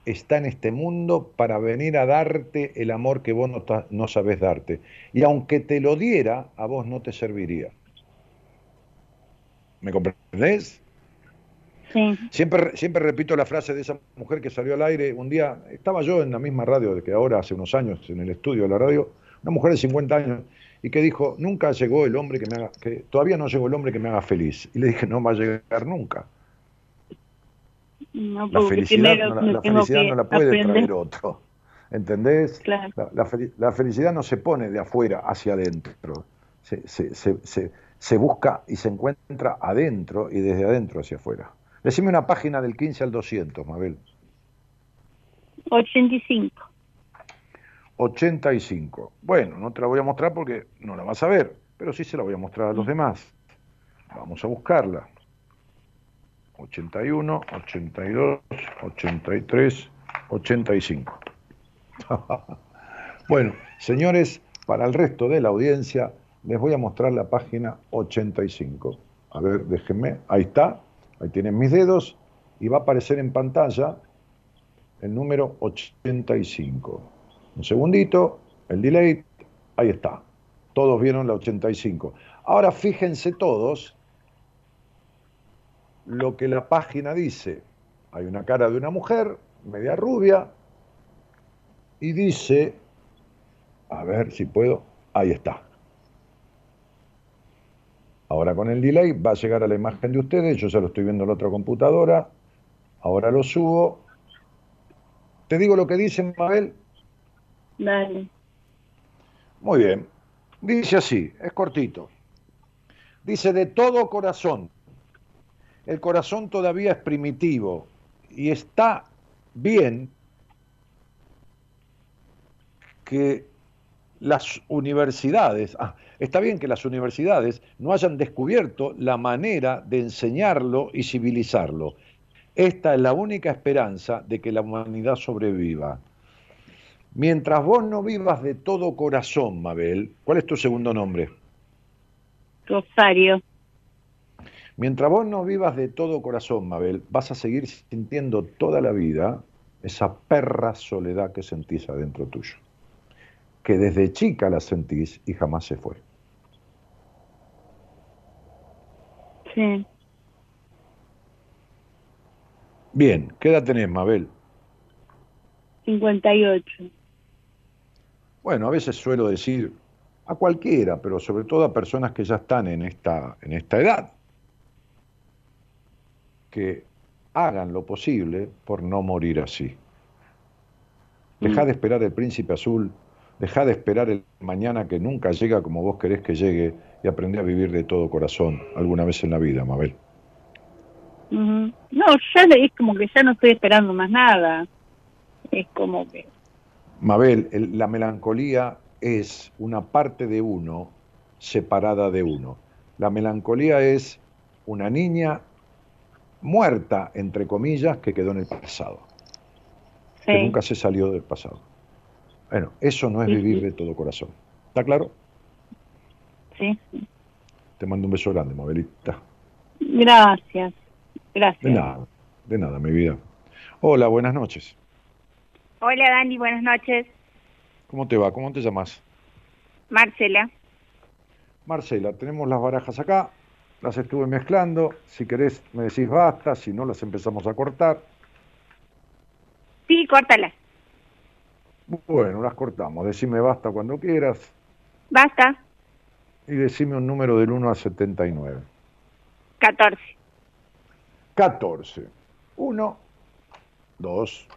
está en este mundo para venir a darte el amor que vos no, no sabés darte. Y aunque te lo diera, a vos no te serviría. ¿Me comprendés? Sí, Siempre, siempre repito la frase de esa mujer que salió al aire. Un día estaba yo en la misma radio que ahora, hace unos años, en el estudio de la radio, una mujer de 50 años, y que dijo, nunca llegó el hombre que me haga, que todavía no llegó el hombre que me haga feliz. Y le dije, no va a llegar nunca. no, La felicidad, no la, la felicidad no la puede aprender. traer otro. ¿Entendés? Claro. La, la fel- la felicidad no se pone de afuera hacia adentro. Se, se- se- se- se busca y se encuentra adentro y desde adentro hacia afuera. Decime una página del 15 al 200, Mabel. 85. 85. Bueno, no te la voy a mostrar porque no la vas a ver, pero sí se la voy a mostrar a los demás. Vamos a buscarla. 81, 82, 83, 85. bueno, señores, para el resto de la audiencia les voy a mostrar la página 85. A ver, déjenme, ahí está, ahí tienen mis dedos y va a aparecer en pantalla el número 85. Un segundito, el delay, ahí está. Todos vieron la 85. Ahora fíjense todos lo que la página dice. Hay una cara de una mujer, media rubia, y dice, a ver si puedo, ahí está. Ahora con el delay va a llegar a la imagen de ustedes, yo ya lo estoy viendo en la otra computadora, ahora lo subo. ¿Te digo lo que dice Mabel? Dale. Muy bien. Dice así, es cortito. Dice de todo corazón. El corazón todavía es primitivo y está bien que las universidades, ah, está bien que las universidades no hayan descubierto la manera de enseñarlo y civilizarlo. Esta es la única esperanza de que la humanidad sobreviva. Mientras vos no vivas de todo corazón, Mabel, ¿cuál es tu segundo nombre? Rosario. Mientras vos no vivas de todo corazón, Mabel, vas a seguir sintiendo toda la vida esa perra soledad que sentís adentro tuyo, que desde chica la sentís y jamás se fue. Sí. Bien, ¿qué edad tenés, Mabel? 58. Bueno, a veces suelo decir a cualquiera, pero sobre todo a personas que ya están en esta, en esta edad, que hagan lo posible por no morir así. Deja de esperar el príncipe azul, Deja de esperar el mañana que nunca llega como vos querés que llegue y aprendí a vivir de todo corazón alguna vez en la vida, Mabel. No, ya le- es como que ya no estoy esperando más nada. Es como que... Mabel, el- la melancolía es una parte de uno separada de uno. La melancolía es una niña muerta, entre comillas, que quedó en el pasado, que nunca se salió del pasado. Bueno, eso no es vivir de todo corazón. ¿Está claro? sí. Te mando un beso grande, Mabelita. Gracias. Gracias. De nada, de nada, mi vida. Hola, buenas noches. Hola Dani, buenas noches. ¿Cómo te va? ¿Cómo te llamas? Marcela. Marcela, tenemos las barajas acá, las estuve mezclando, si querés me decís basta, si no las empezamos a cortar. Sí, córtala. Bueno, las cortamos, decime basta cuando quieras Basta. y decime un número del 1 al 79. 14. 14. 1, 2,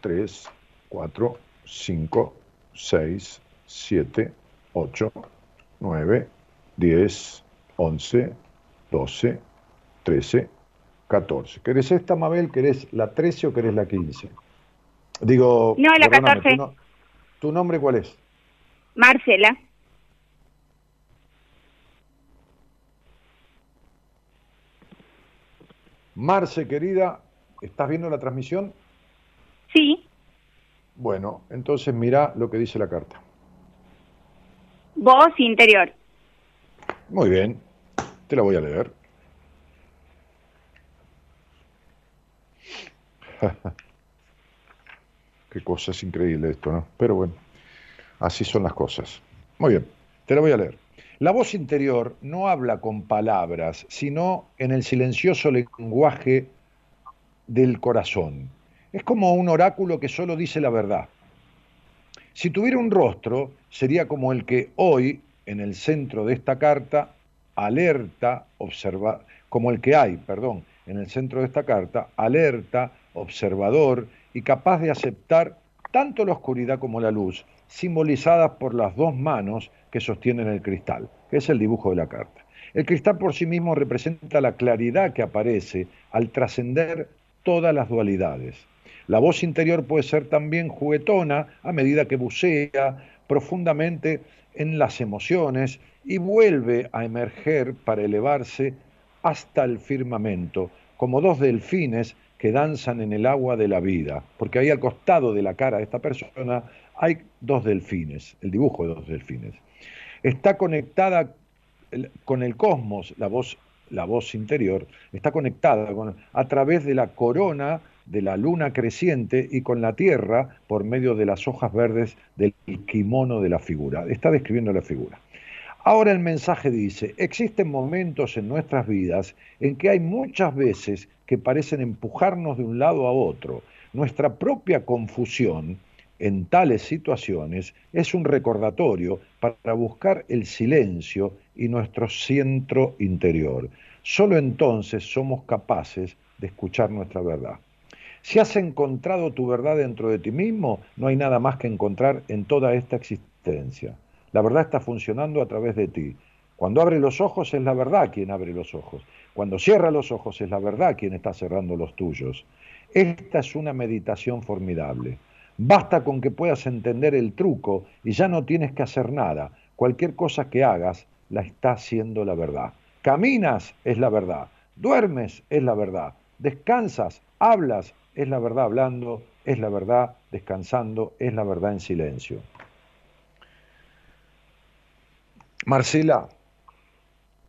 3, 4, 5, 6, 7, 8, 9, 10, 11, 12, 13, 14. ¿Querés esta, Mabel? ¿Querés la 13 o querés la 15? Digo, No, la perdóname, 14. ¿tu, no- ¿tu nombre cuál es? Marcela. Marce, querida, ¿estás viendo la transmisión? Sí. Bueno, entonces mira lo que dice la carta. Voz interior. Muy bien, te la voy a leer. Qué cosa es increíble esto, ¿no? Pero bueno, así son las cosas. Muy bien, te la voy a leer. La voz interior no habla con palabras, sino en el silencioso lenguaje del corazón. Es como un oráculo que solo dice la verdad. Si tuviera un rostro, sería como el que hoy, en el centro de esta carta, alerta, observa, como el que hay, perdón, en el centro de esta carta, alerta, observador y capaz de aceptar tanto la oscuridad como la luz, simbolizadas por las dos manos que sostienen el cristal, que es el dibujo de la carta. El cristal por sí mismo representa la claridad que aparece al trascender todas las dualidades. La voz interior puede ser también juguetona a medida que bucea profundamente en las emociones y vuelve a emerger para elevarse hasta el firmamento, como dos delfines que danzan en el agua de la vida, porque ahí al costado de la cara de esta persona hay dos delfines, el dibujo de dos delfines. Está conectada con el cosmos, la voz, la voz interior, está conectada con- a través de la corona de la luna creciente y con la tierra por medio de las hojas verdes del kimono de la figura. Está describiendo la figura. Ahora el mensaje dice, existen momentos en nuestras vidas en que hay muchas veces que parecen empujarnos de un lado a otro. Nuestra propia confusión en tales situaciones es un recordatorio para buscar el silencio y nuestro centro interior. Solo entonces somos capaces de escuchar nuestra verdad. Si has encontrado tu verdad dentro de ti mismo, no hay nada más que encontrar en toda esta existencia. La verdad está funcionando a través de ti. Cuando abre los ojos es la verdad quien abre los ojos. Cuando cierra los ojos es la verdad quien está cerrando los tuyos. Esta es una meditación formidable. Basta con que puedas entender el truco y ya no tienes que hacer nada. Cualquier cosa que hagas la está haciendo la verdad. Caminas es la verdad. Duermes es la verdad. Descansas, hablas es la verdad hablando, es la verdad descansando, es la verdad en silencio. Marcela,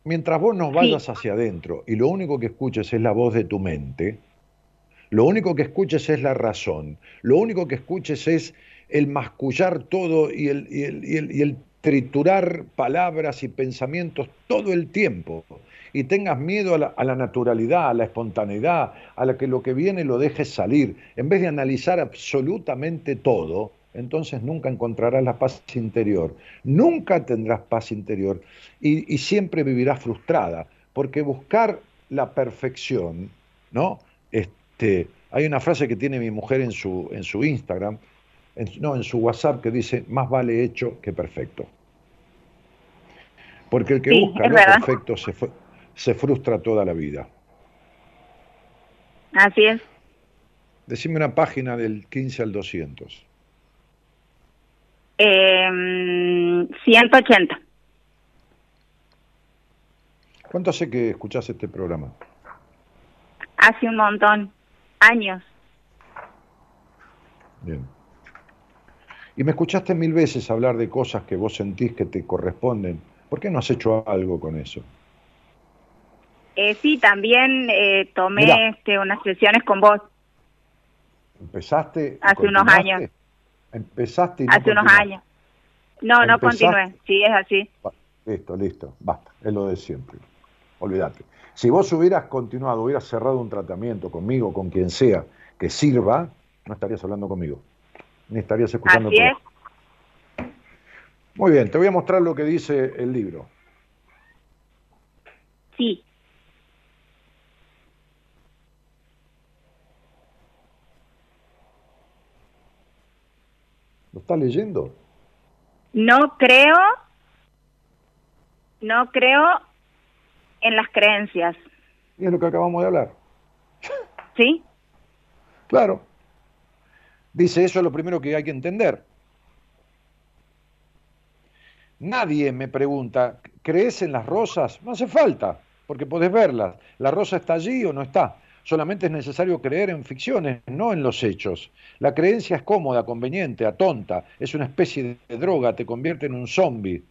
mientras vos no vayas hacia adentro y lo único que escuches es la voz de tu mente, lo único que escuches es la razón, lo único que escuches es el mascullar todo y el, y el, y el, y el triturar palabras y pensamientos todo el tiempo y tengas miedo a la, a la, naturalidad, a la espontaneidad, a la que lo que viene lo dejes salir, en vez de analizar absolutamente todo, entonces nunca encontrarás la paz interior, nunca tendrás paz interior y, y siempre vivirás frustrada, porque buscar la perfección, ¿no? Este, hay una frase que tiene mi mujer en su, en su Instagram, no, en su WhatsApp que dice, más vale hecho que perfecto. Porque el que busca lo perfecto se, se frustra toda la vida. Así es. Decime una página del 15 al 200. Eh, 180. ¿Cuánto hace que escuchás este programa? Hace un montón, años. Bien. Y me escuchaste mil veces hablar de cosas que vos sentís que te corresponden. ¿Por qué no has hecho algo con eso? Eh, sí, también eh, tomé este, unas sesiones con vos. ¿Empezaste? Hace unos años. ¿Empezaste? Y no Hace unos años. No, no continué. Sí, es así. Listo, listo. Basta. Es lo de siempre. Olvídate. Si vos hubieras continuado, hubieras cerrado un tratamiento conmigo, con quien sea, que sirva, no estarías hablando conmigo. Ni estarías escuchando Así es. Muy bien, te voy a mostrar lo que dice el libro. Sí. ¿Lo estás leyendo? No creo, no creo en las creencias. Y es lo que acabamos de hablar. ¿Sí? Claro. Dice, eso es lo primero que hay que entender. Nadie me pregunta, ¿crees en las rosas? No hace falta, porque podés verlas. ¿La rosa está allí o no está? Solamente es necesario creer en ficciones, no en los hechos. La creencia es cómoda, conveniente, atonta, es una especie de droga, te convierte en un zombie.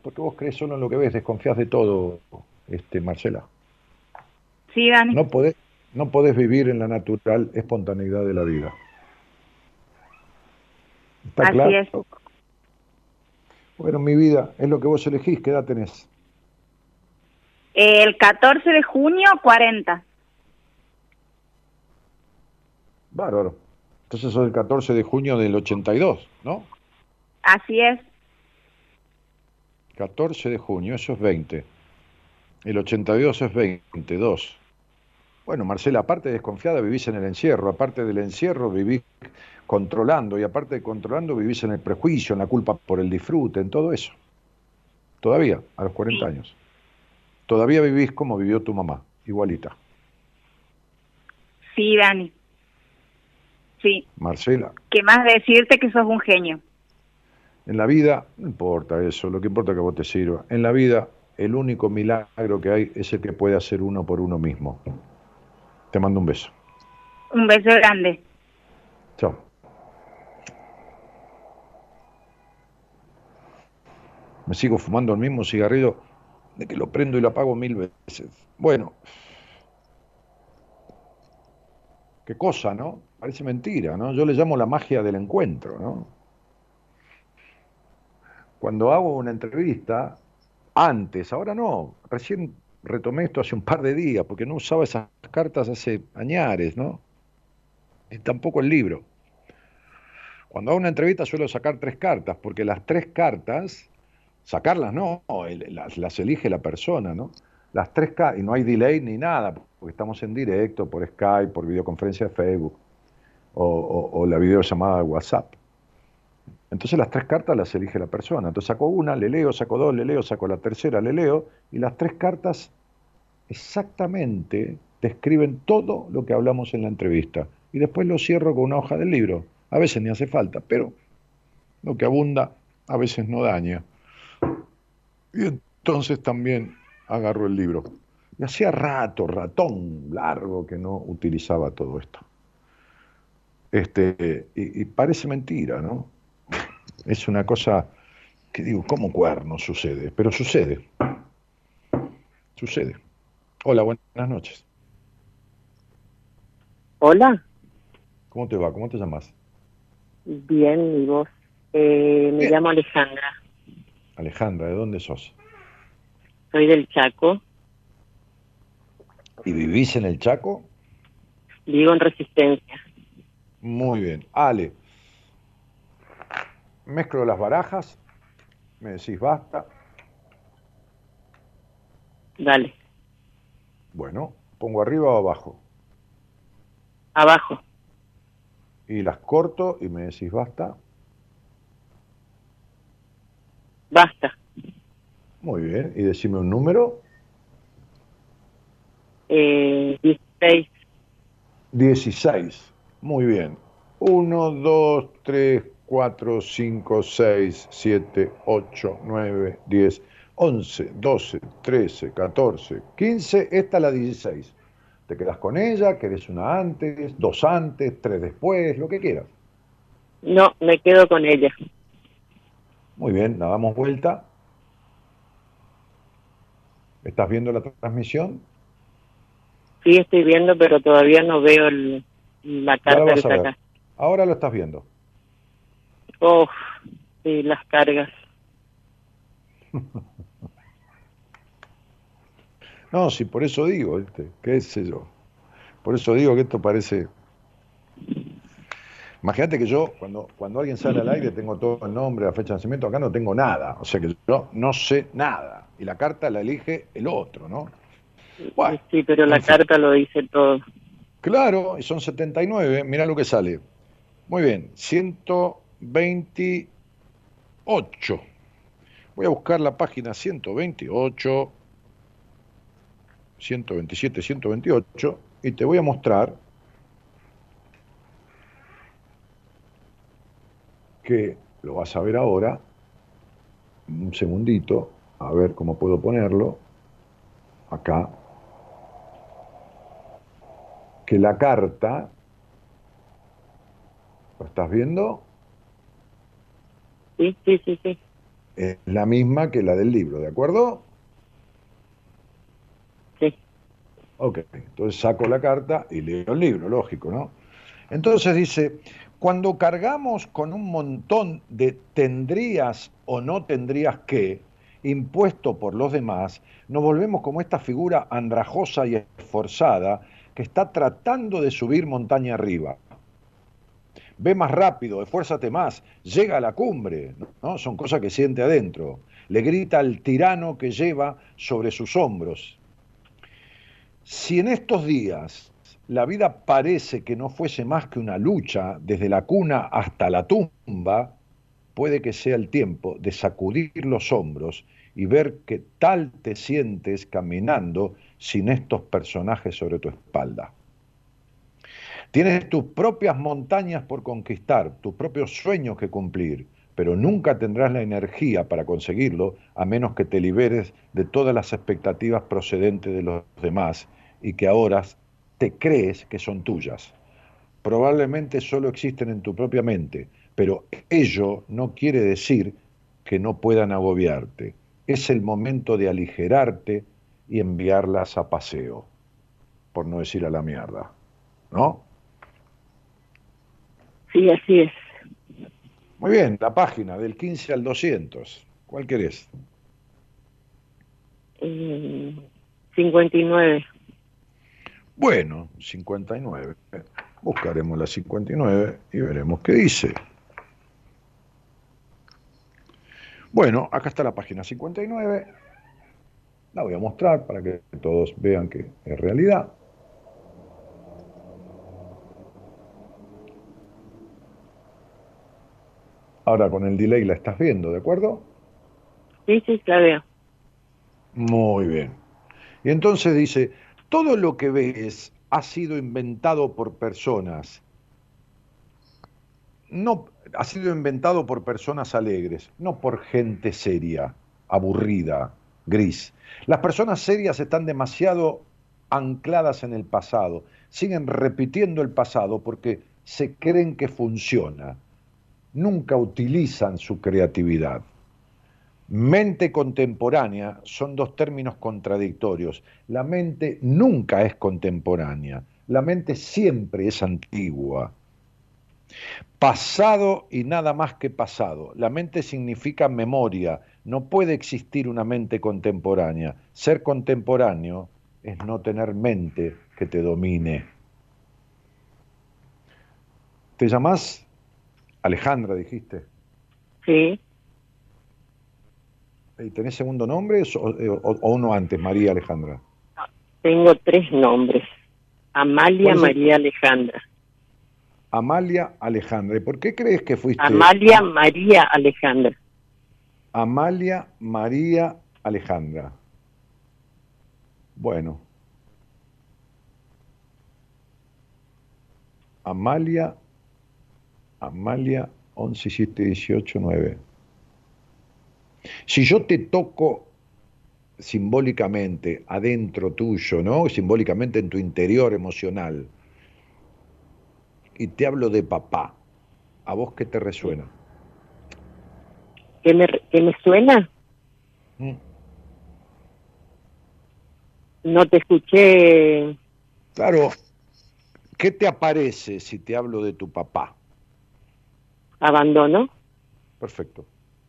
Porque vos crees solo en lo que ves, desconfías de todo, este, Marcela. Sí, Dani. No podés, no podés vivir en la natural espontaneidad de la vida. ¿Está Así claro? es. Bueno, mi vida, es lo que vos elegís, ¿qué edad tenés? El 14 de junio, 40. Bárbaro. Entonces sos el 14 de junio del 82, ¿no? Así es. 14 de junio, eso es 20. El 82 es 22. Bueno, Marcela, aparte de desconfiada, vivís en el encierro. Aparte del encierro, vivís controlando. Y aparte de controlando, vivís en el prejuicio, en la culpa por el disfrute, en todo eso. Todavía, a los 40 años. Todavía vivís como vivió tu mamá, igualita. Sí, Dani. Sí. Marcela. ¿Qué más decirte que sos un genio? En la vida, no importa eso, lo que importa es que vos te sirva. En la vida, el único milagro que hay es el que puede hacer uno por uno mismo. Te mando un beso. Un beso grande. Chao. Me sigo fumando el mismo cigarrillo de que lo prendo y lo apago mil veces. Bueno, qué cosa, ¿no? Parece mentira, ¿no? Yo le llamo la magia del encuentro, ¿no? Cuando hago una entrevista, antes, ahora no, recién retomé esto hace un par de días, porque no usaba esas cartas hace añares, ¿no? Y tampoco el libro. Cuando hago una entrevista suelo sacar tres cartas, porque las tres cartas, sacarlas no, las, las elige la persona, ¿no? Las tres cartas, y no hay delay ni nada, porque estamos en directo, por Skype, por videoconferencia de Facebook, o, la videollamada de WhatsApp. Entonces las tres cartas las elige la persona. Entonces saco una, le leo, saco dos, le leo, saco la tercera, le leo, y las tres cartas exactamente describen todo lo que hablamos en la entrevista. Y después lo cierro con una hoja del libro. A veces ni hace falta, pero lo que abunda a veces no daña. Y entonces también agarro el libro. Y hacía rato, ratón largo, que no utilizaba todo esto. Este, y, y parece mentira, ¿no? Es una cosa que digo, ¿cómo cuerno sucede? Pero sucede. Sucede. Hola, buenas noches. Hola. ¿Cómo te va? ¿Cómo te llamas? Bien, ¿y vos? Eh, me Bien. llamo Alejandra. Alejandra, ¿de dónde sos? Soy del Chaco. ¿Y vivís en el Chaco? Vivo en Resistencia. Muy bien. Ale, mezclo las barajas, me decís basta. Dale. Bueno, pongo arriba o abajo. Abajo. Y las corto y me decís basta. Basta. Muy bien. Y decime un número. Eh, 16. 16. Muy bien. 1, 2, 3, 4, 5, 6, 7, 8, 9, 10, 11, 12, 13, 14, 15. Esta es la 16. Te quedas con ella, querés una antes, dos antes, tres después, lo que quieras. No, me quedo con ella. Muy bien, la damos vuelta. ¿Estás viendo la transmisión? Sí, estoy viendo, pero todavía no veo el, la carta que está acá. Ahora lo estás viendo. Oh, sí, las cargas. No, sí, por eso digo, ¿viste? qué sé yo. Por eso digo que esto parece... Imagínate que yo, cuando, cuando alguien sale al aire, tengo todo el nombre, la fecha de nacimiento, acá no tengo nada. O sea que yo no sé nada. Y la carta la elige el otro, ¿no? Bueno, Sí, pero la fin. carta lo dice todo. Claro, y son 79, mira lo que sale. Muy bien, 128. Voy a buscar la página 128, 127, 128, y te voy a mostrar que lo vas a ver ahora, un segundito, a ver cómo puedo ponerlo, acá, que la carta, ¿lo estás viendo? Sí, sí, sí, sí. Es la misma que la del libro, ¿de acuerdo? Sí. Ok, entonces saco la carta y leo el libro, lógico, ¿no? Entonces dice, cuando cargamos con un montón de tendrías o no tendrías que, impuesto por los demás, nos volvemos como esta figura andrajosa y esforzada que está tratando de subir montaña arriba. Ve más rápido, esfuérzate más, llega a la cumbre, ¿no? Son cosas que siente adentro. Le grita al tirano que lleva sobre sus hombros. Si en estos días la vida parece que no fuese más que una lucha desde la cuna hasta la tumba, puede que sea el tiempo de sacudir los hombros y ver que tal te sientes caminando sin estos personajes sobre tu espalda. Tienes tus propias montañas por conquistar, tus propios sueños que cumplir, pero nunca tendrás la energía para conseguirlo a menos que te liberes de todas las expectativas procedentes de los demás y que ahora te crees que son tuyas. Probablemente solo existen en tu propia mente, pero ello no quiere decir que no puedan agobiarte. Es el momento de aligerarte y enviarlas a paseo, por no decir a la mierda. ¿No? Sí, así es. Muy bien, la página del 15 al 200. ¿Cuál querés? Eh, 59. Bueno, 59. Buscaremos la 59 y veremos qué dice. Bueno, acá está la página 59. La voy a mostrar para que todos vean que es realidad. Ahora con el delay la estás viendo, ¿de acuerdo? Sí, sí, la veo. Muy bien. Y entonces dice, todo lo que ves ha sido inventado por personas. No, ha sido inventado por personas alegres, no por gente seria, aburrida, gris. Las personas serias están demasiado ancladas en el pasado, siguen repitiendo el pasado porque se creen que funciona. Nunca utilizan su creatividad. Mente contemporánea son dos términos contradictorios. La mente nunca es contemporánea, la mente siempre es antigua. Pasado y nada más que pasado. La mente significa memoria. No puede existir una mente contemporánea. Ser contemporáneo es no tener mente que te domine. ¿Te llamás Alejandra, dijiste? Sí. ¿Y tenés segundo nombre o, o- o uno antes, María Alejandra? Tengo tres nombres. Amalia ¿Cuál es el- María Alejandra. Amalia Alejandra. ¿Y por qué crees que fuiste? Amalia María Alejandra. Amalia María Alejandra. Bueno. Amalia, Amalia 11, 7, 18, 9. Si yo te toco simbólicamente adentro tuyo, ¿no? Simbólicamente en tu interior emocional, y te hablo de papá, ¿a vos qué te resuena? ¿Qué me, qué me suena? ¿Mm? No te escuché. Claro, ¿qué te aparece si te hablo de tu papá? Abandono. Perfecto,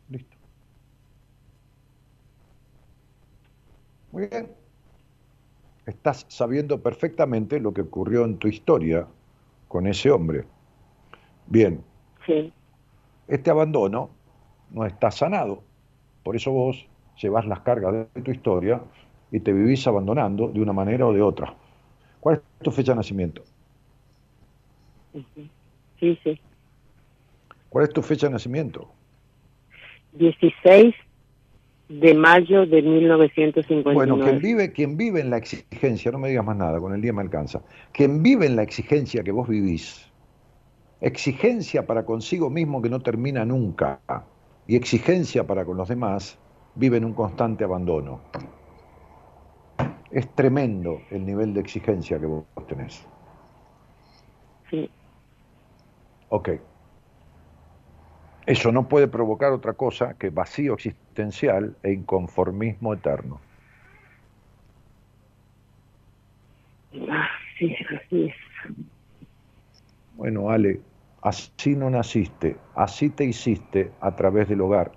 listo. Muy bien. Estás sabiendo perfectamente lo que ocurrió en tu historia con ese hombre. Bien. Sí. Este abandono no está sanado. Por eso vos llevas las cargas de tu historia y te vivís abandonando de una manera o de otra. ¿Cuál es tu fecha de nacimiento? Sí, sí. ¿Cuál es tu fecha de nacimiento? 16 de mayo de 1959. Bueno, quien vive, quien vive en la exigencia, no me digas más nada, con el día me alcanza, quien vive en la exigencia que vos vivís, exigencia para consigo mismo que no termina nunca, y exigencia para con los demás, vive en un constante abandono. Es tremendo el nivel de exigencia que vos tenés. Sí. Ok. Eso no puede provocar otra cosa que vacío existencial e inconformismo eterno. Ah, sí, así es. Bueno, Ale, así no naciste, así te hiciste a través del hogar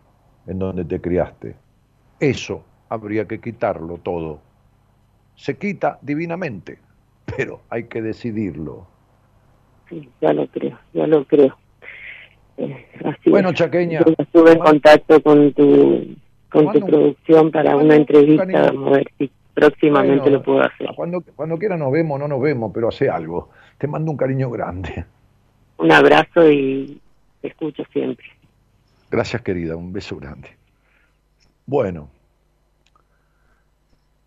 en donde te criaste. Eso habría que quitarlo todo. Se quita divinamente, pero hay que decidirlo. Sí, ya lo creo, ya lo creo. Eh, así Bueno, es. Chaqueña, Yo estuve en contacto con tu con tu producción para una un entrevista, a ver si próximamente Bueno, lo puedo hacer. Cuando, cuando quiera nos vemos, no nos vemos, pero hace algo. Te mando un cariño grande. Un abrazo y te escucho siempre. Gracias, querida. Un beso grande. Bueno.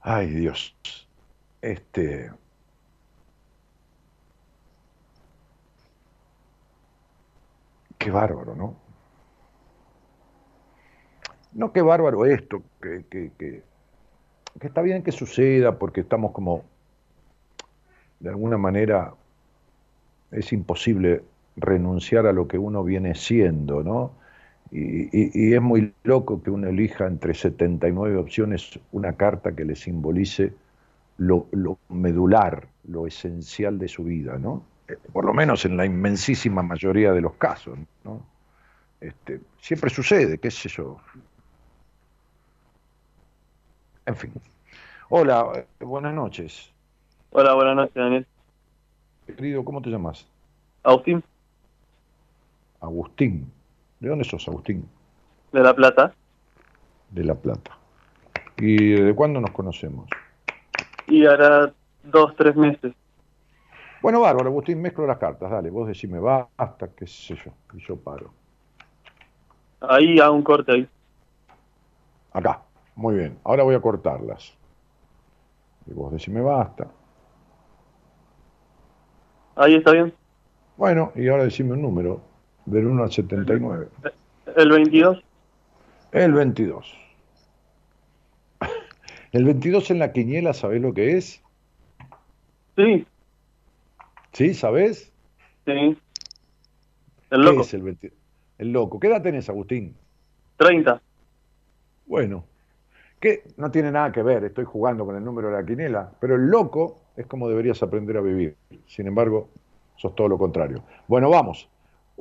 Ay, Dios. Este. Qué bárbaro, ¿no? No, qué bárbaro esto, que, que, que, que está bien que suceda porque estamos como, de alguna manera, es imposible renunciar a lo que uno viene siendo, ¿no? Y, y- y es muy loco que uno elija entre 79 opciones una carta que le simbolice lo, lo medular, lo esencial de su vida, ¿no? Eh, Por lo menos en la inmensísima mayoría de los casos, ¿no? Este, siempre sucede, qué sé yo. En fin. Hola, eh, buenas noches. Hola, buenas noches, Daniel. Querido, ¿cómo te llamas? Agustín, Agustín. ¿De dónde sos, Agustín? de La Plata. De La Plata. ¿Y desde cuándo nos conocemos? Y hará dos, tres meses. Bueno, bárbaro, Agustín, mezclo las cartas, dale, vos decime basta, qué sé yo, y yo paro. Ahí hago un corte ahí. Acá, muy bien, ahora voy a cortarlas. Y vos decime basta. Ahí está bien. Bueno, y ahora decime un número, del 1 al 79. El 22. El 22. El 22 en la quiniela, ¿sabés lo que es? Sí, ¿Sí? ¿Sabés? sí. El ¿Qué loco. es el 22? El loco. ¿Qué edad tenés, Agustín? 30. Bueno, que no tiene nada que ver, estoy jugando con el número de la quinela, pero el loco es como deberías aprender a vivir. Sin embargo, sos todo lo contrario. Bueno, vamos.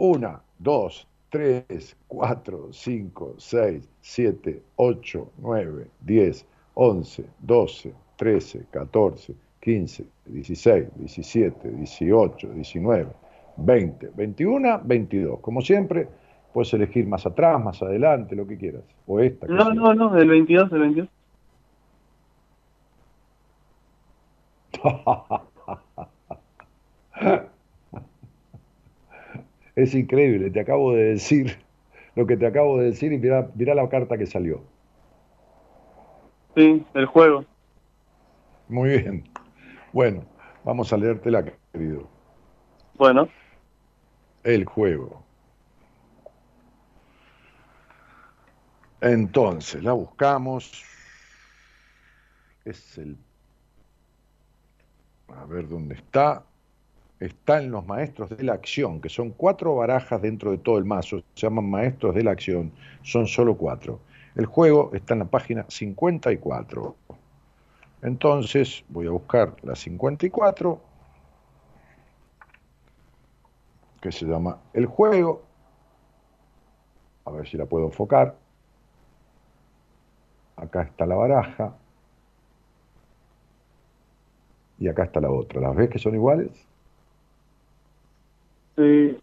Una, dos, tres, cuatro, cinco, seis, siete, ocho, nueve, diez, once, doce, trece, catorce, quince, dieciséis, diecisiete, dieciocho, diecinueve, veinte, veintiuno, veintidós. Como siempre, puedes elegir más atrás, más adelante, lo que quieras. O esta. No, yo. no, no, el 22, el 22. Es increíble, te acabo de decir lo que te acabo de decir y mira, mira la carta que salió. Sí, el juego. Muy bien. Bueno, vamos a leértela, querido. Bueno, El juego. Entonces, la buscamos. Es el... A ver dónde está. Está en los maestros de la acción, que son cuatro barajas dentro de todo el mazo. Se llaman maestros de la acción. Son solo cuatro. El juego está en la página 54. Entonces, voy a buscar la 54, que se llama El juego. A ver si la puedo enfocar. Acá está la baraja. Y acá está la otra. ¿Las ves que son iguales? Sí,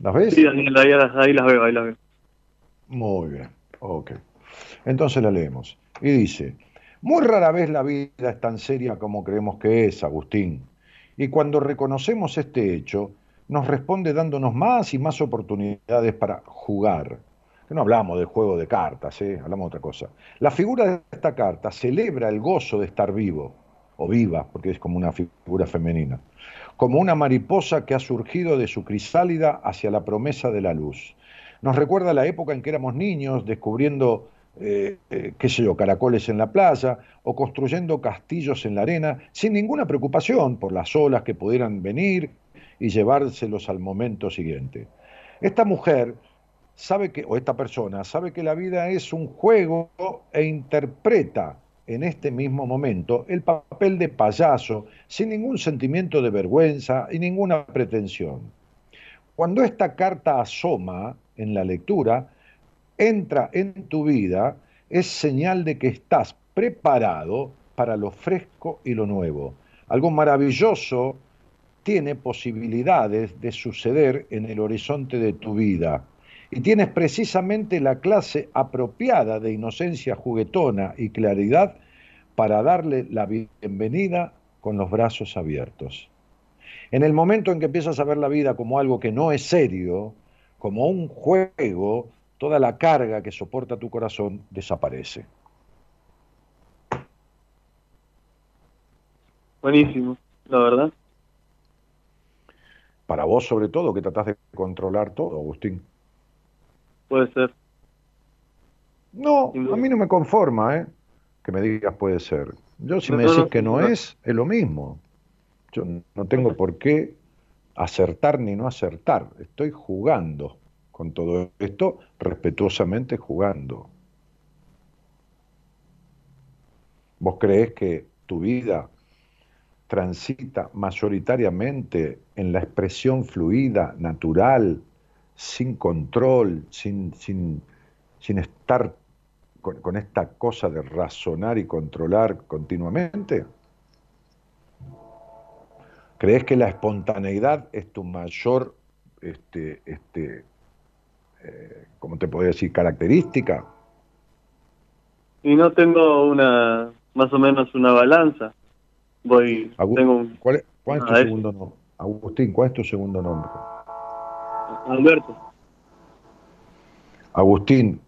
¿Las ves? sí, Daniel, ahí, las- ahí las veo, ahí las veo. Muy bien, ok. Entonces la leemos. Y dice, muy rara vez la vida es tan seria como creemos que es, Agustín. Y cuando reconocemos este hecho, nos responde dándonos más y más oportunidades para jugar. Que no hablamos del juego de cartas, ¿eh? hablamos de otra cosa. La figura de esta carta celebra el gozo de estar vivo, o viva, porque es como una figura femenina, como una mariposa que ha surgido de su crisálida hacia la promesa de la luz. Nos recuerda la época en que éramos niños, descubriendo, eh, eh, qué sé yo, caracoles en la playa o construyendo castillos en la arena, sin ninguna preocupación por las olas que pudieran venir y llevárselos al momento siguiente. Esta mujer sabe que, o esta persona, sabe que la vida es un juego e interpreta en este mismo momento el papel de payaso sin ningún sentimiento de vergüenza y ninguna pretensión. Cuando esta carta asoma en la lectura, entra en tu vida, es señal de que estás preparado para lo fresco y lo nuevo. Algo maravilloso tiene posibilidades de suceder en el horizonte de tu vida. Y tienes precisamente la clase apropiada de inocencia juguetona y claridad para darle la bienvenida con los brazos abiertos. En el momento en que empiezas a ver la vida como algo que no es serio, como un juego, toda la carga que soporta tu corazón desaparece. Buenísimo, la verdad. Para vos sobre todo, que tratás de controlar todo, Agustín. Puede ser. No, a mí no me conforma, ¿eh? Que me digas puede ser. Yo si No, me decís que no es, es lo mismo. Yo no tengo por qué acertar ni no acertar. Estoy jugando con todo esto, respetuosamente jugando. ¿Vos creés que tu vida transita mayoritariamente en la expresión fluida, natural, sin control, sin, sin, sin estar con, con esta cosa de razonar y controlar continuamente? ¿Crees que la espontaneidad es tu mayor, este, este, eh, ¿cómo te podría decir, característica? Y no tengo una, más o menos una balanza. Voy, tengo un ¿Cuál es, cuál es tu Ah, es- segundo nombre? Agustín, ¿cuál es tu segundo nombre? Alberto. Agustín,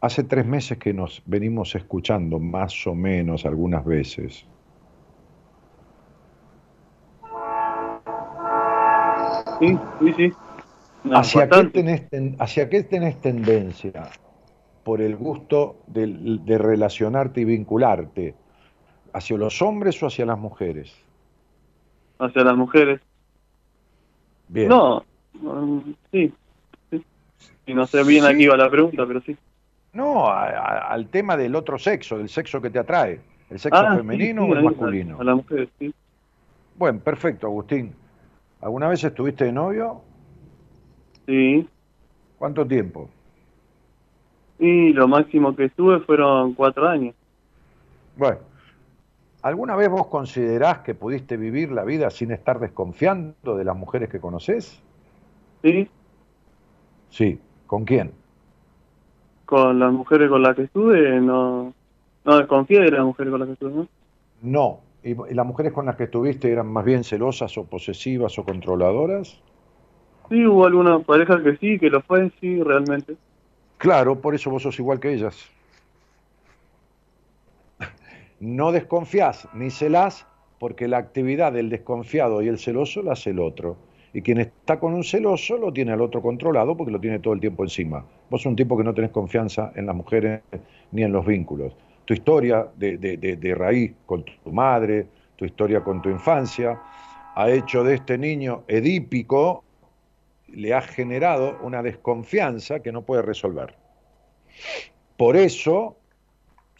hace tres meses que nos venimos escuchando, más o menos, algunas veces. Sí, sí, sí. No, ¿Hacia qué, bastante. tenés, ten- ¿Hacia qué tenés tendencia? Por el gusto de, de relacionarte y vincularte. ¿Hacia los hombres o hacia las mujeres? Hacia las mujeres. Bien. No, mm, sí. sí. Y no sé bien Sí. aquí va la pregunta, pero sí. No, a- a- al tema del otro sexo, del sexo que te atrae. ¿El sexo Ah, femenino sí, o el a- masculino? A las mujeres, sí. Bueno, perfecto, Agustín. ¿Alguna vez estuviste de novio? Sí. ¿Cuánto tiempo? Y lo máximo que estuve fueron cuatro años. Bueno, ¿alguna vez vos considerás que pudiste vivir la vida sin estar desconfiando de las mujeres que conoces? Sí. Sí. ¿Con quién? Con las mujeres con las que estuve, no, no desconfié de las mujeres con las que estuve, ¿no? No, ¿Y, y las mujeres con las que estuviste eran más bien celosas o posesivas o controladoras? Sí, hubo algunas parejas que sí, que lo fue, sí, realmente. Claro, por eso vos sos igual que ellas. No desconfías ni celás porque la actividad del desconfiado y el celoso la hace el otro. Y quien está con un celoso lo tiene al otro controlado porque lo tiene todo el tiempo encima. Vos un tipo que no tenés confianza en las mujeres ni en los vínculos. Tu historia de, de- de- de raíz con tu madre, tu historia con tu infancia, ha hecho de este niño edípico, le ha generado una desconfianza que no puede resolver. Por eso,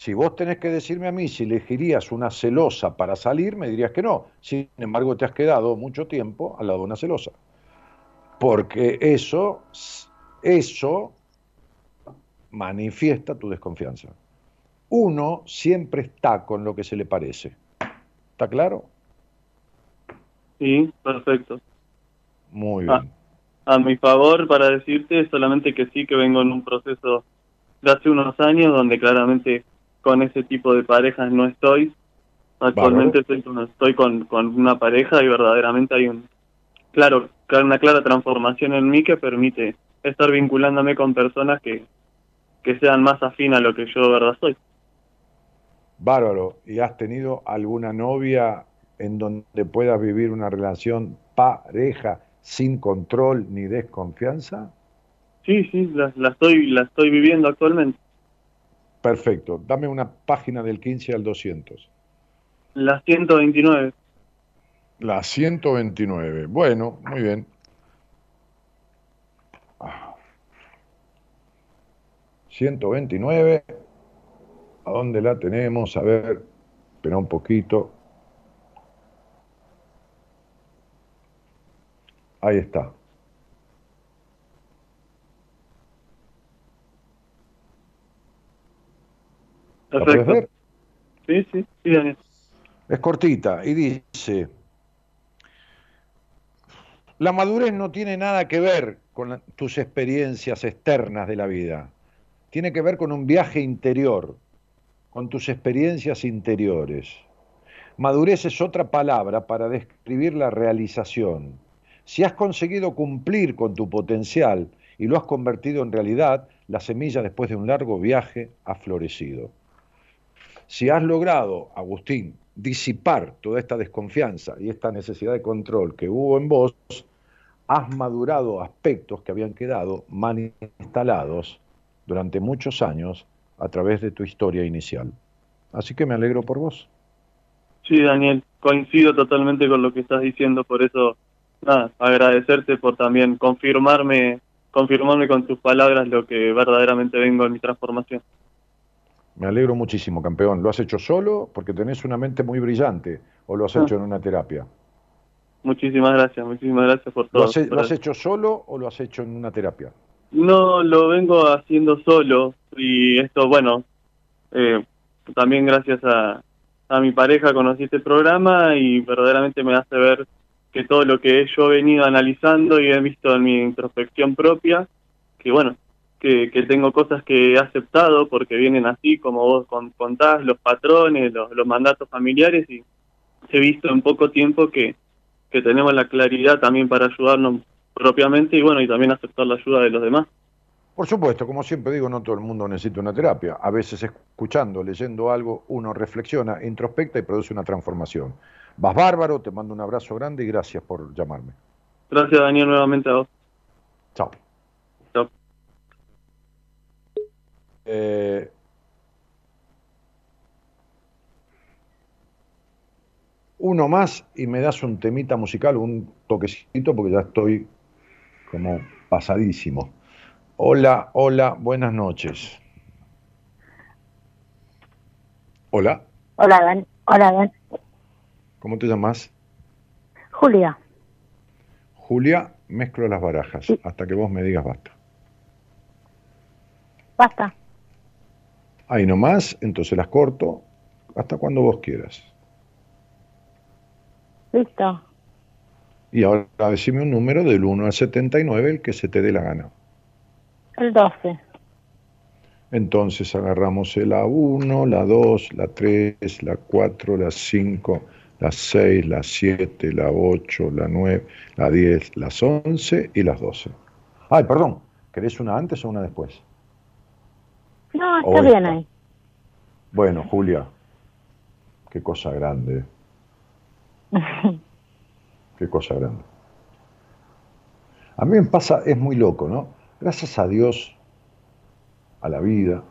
si vos tenés que decirme a mí si elegirías una celosa para salir, me dirías que no. Sin embargo, te has quedado mucho tiempo al lado de una celosa. Porque eso, eso manifiesta tu desconfianza. Uno siempre está con lo que se le parece. ¿Está claro? Sí, perfecto. Muy Ah. bien. A mi favor, para decirte, solamente que sí que vengo en un proceso de hace unos años donde claramente con ese tipo de parejas no estoy. Actualmente estoy, con, estoy con, con una pareja y verdaderamente hay un claro una clara transformación en mí que permite estar vinculándome con personas que, que sean más afín a lo que yo de verdad soy. Bárbaro. ¿Y has tenido alguna novia en donde puedas vivir una relación pareja sin control ni desconfianza? Sí, sí, la, la estoy la estoy viviendo actualmente. Perfecto. Dame una página del 15 al 200. La 129. La 129. Bueno, muy bien. Ah. 129. ¿A dónde la tenemos? A ver, espera un poquito. Ahí está. Perfecto. ver? Sí, sí, sí, Daniel. Es cortita y dice, la madurez no tiene nada que ver con tus experiencias externas de la vida, tiene que ver con un viaje interior, con tus experiencias interiores. Madurez es otra palabra para describir la realización. Si has conseguido cumplir con tu potencial y lo has convertido en realidad, la semilla después de un largo viaje ha florecido. Si has logrado, Agustín, disipar toda esta desconfianza y esta necesidad de control que hubo en vos, has madurado aspectos que habían quedado mal instalados durante muchos años a través de tu historia inicial. Así que me alegro por vos. Sí, Daniel, coincido totalmente con lo que estás diciendo, por eso, nada, agradecerte por también confirmarme, confirmarme con tus palabras lo que verdaderamente vengo en mi transformación. Me alegro muchísimo, campeón. ¿Lo has hecho solo porque tenés una mente muy brillante o lo has hecho en una terapia? Muchísimas gracias, muchísimas gracias por ¿Lo todo. has, he- por lo has hecho solo o lo has hecho en una terapia? No, lo vengo haciendo solo y esto, bueno, eh, también gracias a, a mi pareja conocí este programa y verdaderamente me hace ver que todo lo que yo he venido analizando y he visto en mi introspección propia, que bueno, que, que tengo cosas que he aceptado porque vienen así, como vos con- contás, los patrones, los, los mandatos familiares y he visto en poco tiempo que, que tenemos la claridad también para ayudarnos propiamente y bueno, y también aceptar la ayuda de los demás. Por supuesto, como siempre digo, no todo el mundo necesita una terapia. A veces escuchando, leyendo algo, uno reflexiona, introspecta y produce una transformación. Vas bárbaro, te mando un abrazo grande y gracias por llamarme. Gracias, Daniel, nuevamente a vos. Chao. Eh, uno más y me das un temita musical, un toquecito, porque ya estoy como pasadísimo. Hola, hola, buenas noches. Hola, Hola, Dan. Hola, Dan. ¿cómo te llamas? Julia. Julia, mezclo las barajas hasta que vos me digas basta. Basta. Ahí nomás, entonces las corto hasta cuando vos quieras. Listo. Y ahora decime un número del 1 al 79, el que se te dé la gana. El 12. Entonces agarramos la 1, la 2, la 3, la 4, la 5, la 6, la 7, la 8, la 9, la 10, las 11 y las 12. Ay, perdón, ¿querés una antes o una después? No, está bien ahí. Bueno, Julia, qué cosa grande, qué cosa grande. A mí me pasa, es muy loco, ¿no? Gracias a Dios, a la vida,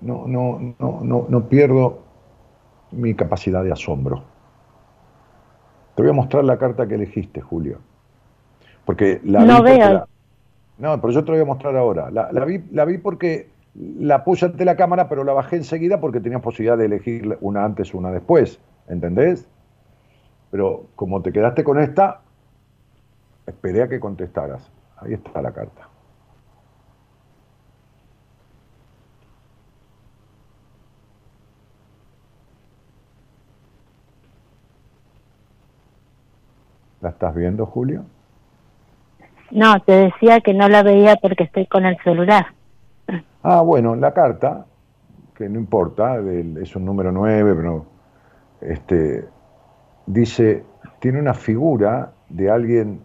no, no, no, no, no pierdo mi capacidad de asombro. Te voy a mostrar la carta que elegiste, Julio. Porque la No veo. la- no, pero yo te la voy a mostrar ahora. La, vi, la vi porque la puse ante la cámara, pero la bajé enseguida porque tenías posibilidad de elegir una antes una después. ¿Entendés? Pero como te quedaste con esta, esperé a que contestaras. Ahí está la carta. ¿La estás viendo, Julio? No, te decía que no la veía porque estoy con el celular. Ah, bueno, la carta, que no importa, es un número 9, pero este, dice, tiene una figura de alguien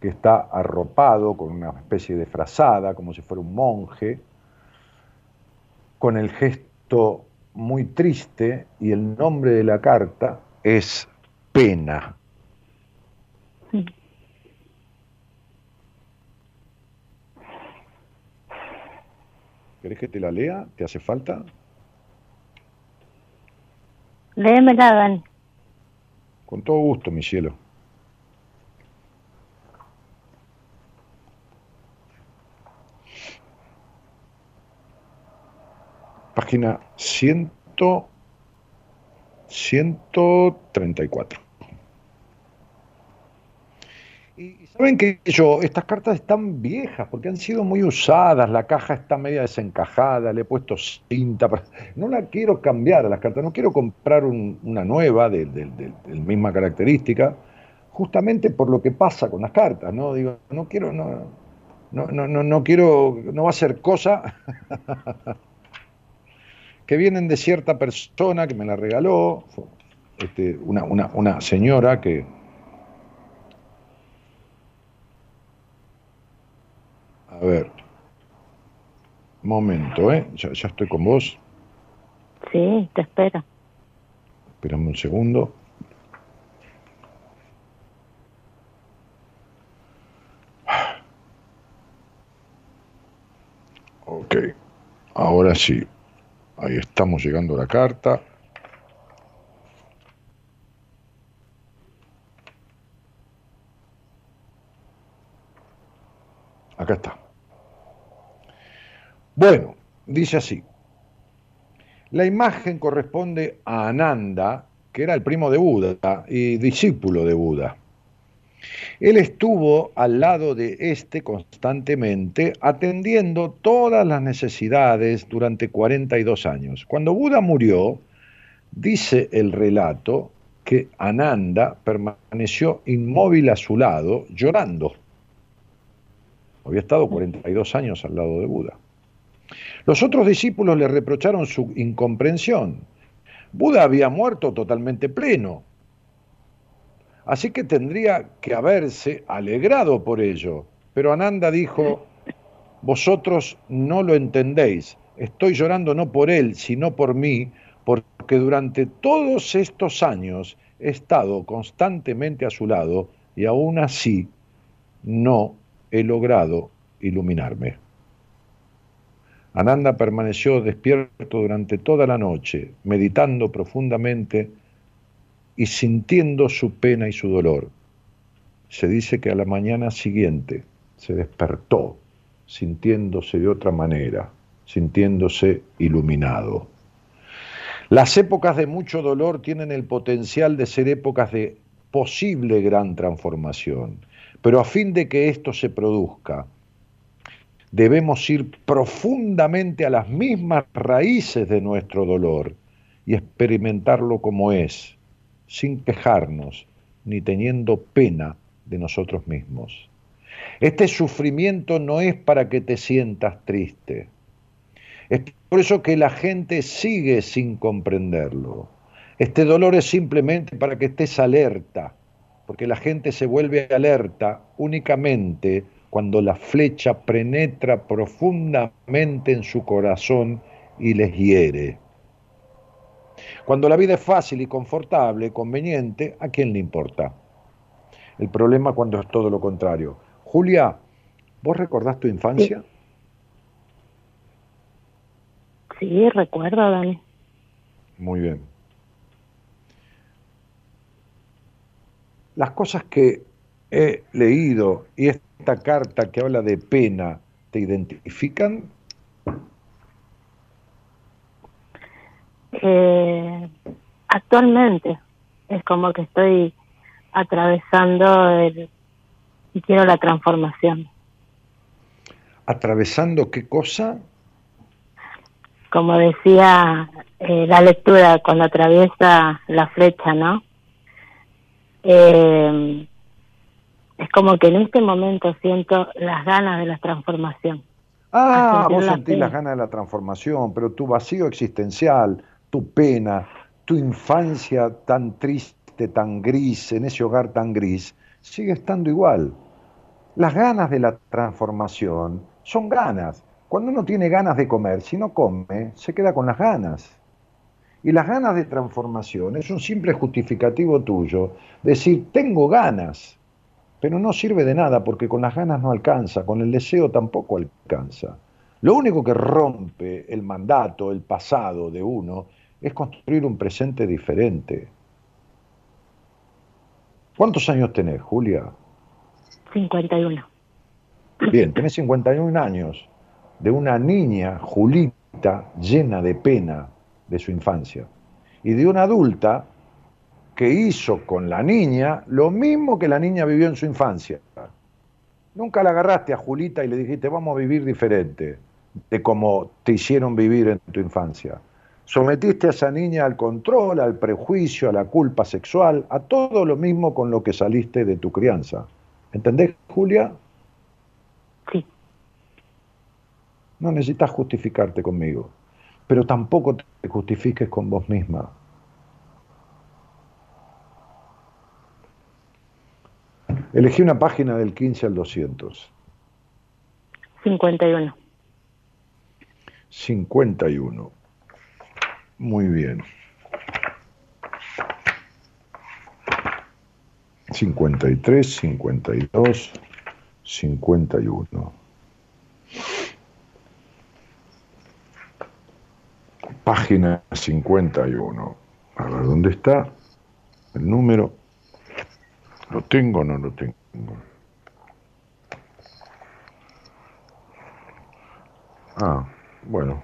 que está arropado con una especie de frazada, como si fuera un monje, con el gesto muy triste y el nombre de la carta es pena. ¿Querés que te la lea? ¿Te hace falta? Léemela, Dani. Con todo gusto, mi cielo. Página 100, 134. Y saben que yo, estas cartas están viejas porque han sido muy usadas, la caja está media desencajada, le he puesto cinta, no la quiero cambiar a las cartas, no quiero comprar un- una nueva de, de- misma característica, justamente por lo que pasa con las cartas, ¿no? Digo, no quiero, no, no, no, no, quiero, no va a ser cosa que vienen de cierta persona que me la regaló, este, una, una, una señora que, A ver. Momento, ¿eh? Ya, ya estoy con vos. Sí, te espero. Espérame un segundo. Ok. Ahora sí. Ahí estamos llegando a la carta. Acá está. Bueno, dice así. La imagen corresponde a Ananda, que era el primo de Buda y discípulo de Buda. Él estuvo al lado de este constantemente, atendiendo todas las necesidades durante 42 años. Cuando Buda murió, dice el relato que Ananda permaneció inmóvil a su lado, llorando. Había estado 42 años al lado de Buda. Los otros discípulos le reprocharon su incomprensión. Buda había muerto totalmente pleno. Así que tendría que haberse alegrado por ello. Pero Ananda dijo, vosotros no lo entendéis. Estoy llorando no por él, sino por mí, porque durante todos estos años he estado constantemente a su lado y aún así no he logrado iluminarme. Ananda permaneció despierto durante toda la noche, meditando profundamente y sintiendo su pena y su dolor. Se dice que a la mañana siguiente se despertó, sintiéndose de otra manera, sintiéndose iluminado. Las épocas de mucho dolor tienen el potencial de ser épocas de posible gran transformación, pero a fin de que esto se produzca, debemos ir profundamente a las mismas raíces de nuestro dolor y experimentarlo como es, sin quejarnos ni teniendo pena de nosotros mismos. Este sufrimiento no es para que te sientas triste, Es por eso que la gente sigue sin comprenderlo. Este dolor es simplemente para que estés alerta, porque la gente se vuelve alerta únicamente cuando la flecha penetra profundamente en su corazón y les hiere. Cuando la vida es fácil y confortable, conveniente, ¿a quién le importa? El problema cuando es todo lo contrario. Julia, ¿vos recordás tu infancia? Sí, recuerdo, Dani. Muy bien. Las cosas que he leído y esta carta que habla de pena, ¿te identifican? Eh, actualmente es como que estoy atravesando el, y quiero la transformación. ¿Atravesando qué cosa? Como decía eh, la lectura, cuando atraviesa la flecha, ¿no? Eh, es como que en este momento siento las ganas de la transformación. Ah, vos sentís las ganas de la transformación, pero tu vacío existencial, tu pena, tu infancia tan triste, tan gris, en ese hogar tan gris, sigue estando igual. Las ganas de la transformación son ganas. Cuando uno tiene ganas de comer, si no come, se queda con las ganas. Y las ganas de transformación es un simple justificativo tuyo, decir, tengo ganas, pero no sirve de nada porque con las ganas no alcanza, con el deseo tampoco alcanza. Lo único que rompe el mandato, el pasado de uno, es construir un presente diferente. ¿Cuántos años tenés, Julia? 51. Bien, tenés 51 años de una niña, Julita, llena de pena de su infancia, y de una adulta que hizo con la niña lo mismo que la niña vivió en su infancia. Nunca la agarraste a Julita y le dijiste, vamos a vivir diferente de como te hicieron vivir en tu infancia. Sometiste a esa niña al control, al prejuicio, a la culpa sexual, a todo lo mismo con lo que saliste de tu crianza. ¿Entendés, Julia? Sí. No necesitas justificarte conmigo, pero tampoco te justifiques con vos misma. Elegí una página del 15 al 200. 51. 51. Muy bien. 53, 52, 51. Página 51. A ver, ¿dónde está? El número. ¿Lo tengo o no lo tengo? Ah, bueno.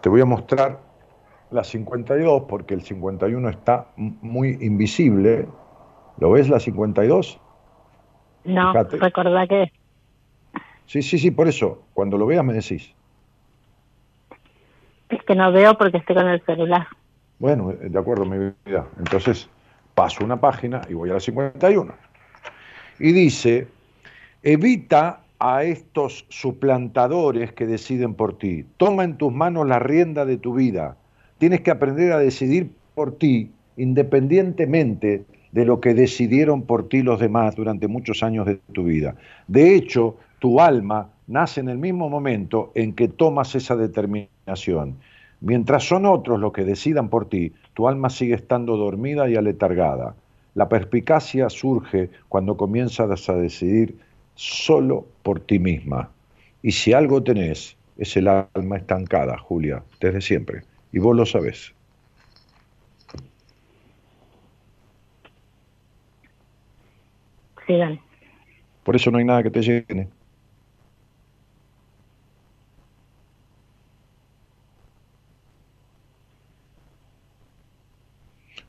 Te voy a mostrar la 52 porque el 51 está muy invisible. ¿Lo ves la 52? No, recordá que... Sí, sí, sí, por eso. Cuando lo veas me decís. Es que no veo porque estoy con el celular. Bueno, de acuerdo, mi vida. Entonces paso una página y voy a la 51. Y dice, evita a estos suplantadores que deciden por ti. Toma en tus manos la rienda de tu vida. Tienes que aprender a decidir por ti independientemente de lo que decidieron por ti los demás durante muchos años de tu vida. De hecho, tu alma nace en el mismo momento en que tomas esa determinación. Mientras son otros los que decidan por ti, tu alma sigue estando dormida y aletargada. La perspicacia surge cuando comienzas a decidir solo por ti misma. Y si algo tenés, es el alma estancada, Julia, desde siempre. Y vos lo sabés. Sigan. Por eso no hay nada que te llene.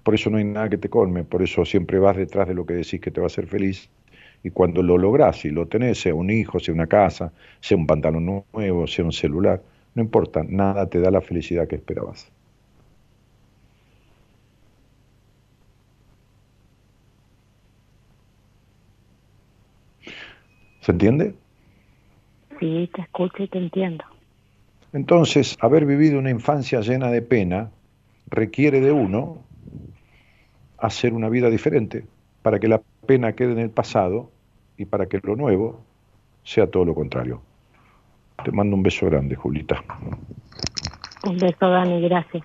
Por eso no hay nada que te colme, por eso siempre vas detrás de lo que decís que te va a hacer feliz. Y cuando lo lográs y lo tenés, sea un hijo, sea una casa, sea un pantalón nuevo, sea un celular, no importa, nada te da la felicidad que esperabas. ¿Se entiende? Sí, te escucho y te entiendo. Entonces, haber vivido una infancia llena de pena requiere de uno hacer una vida diferente para que la pena quede en el pasado y para que lo nuevo sea todo lo contrario. Te mando un beso grande, Julita. Un beso, Dani, gracias.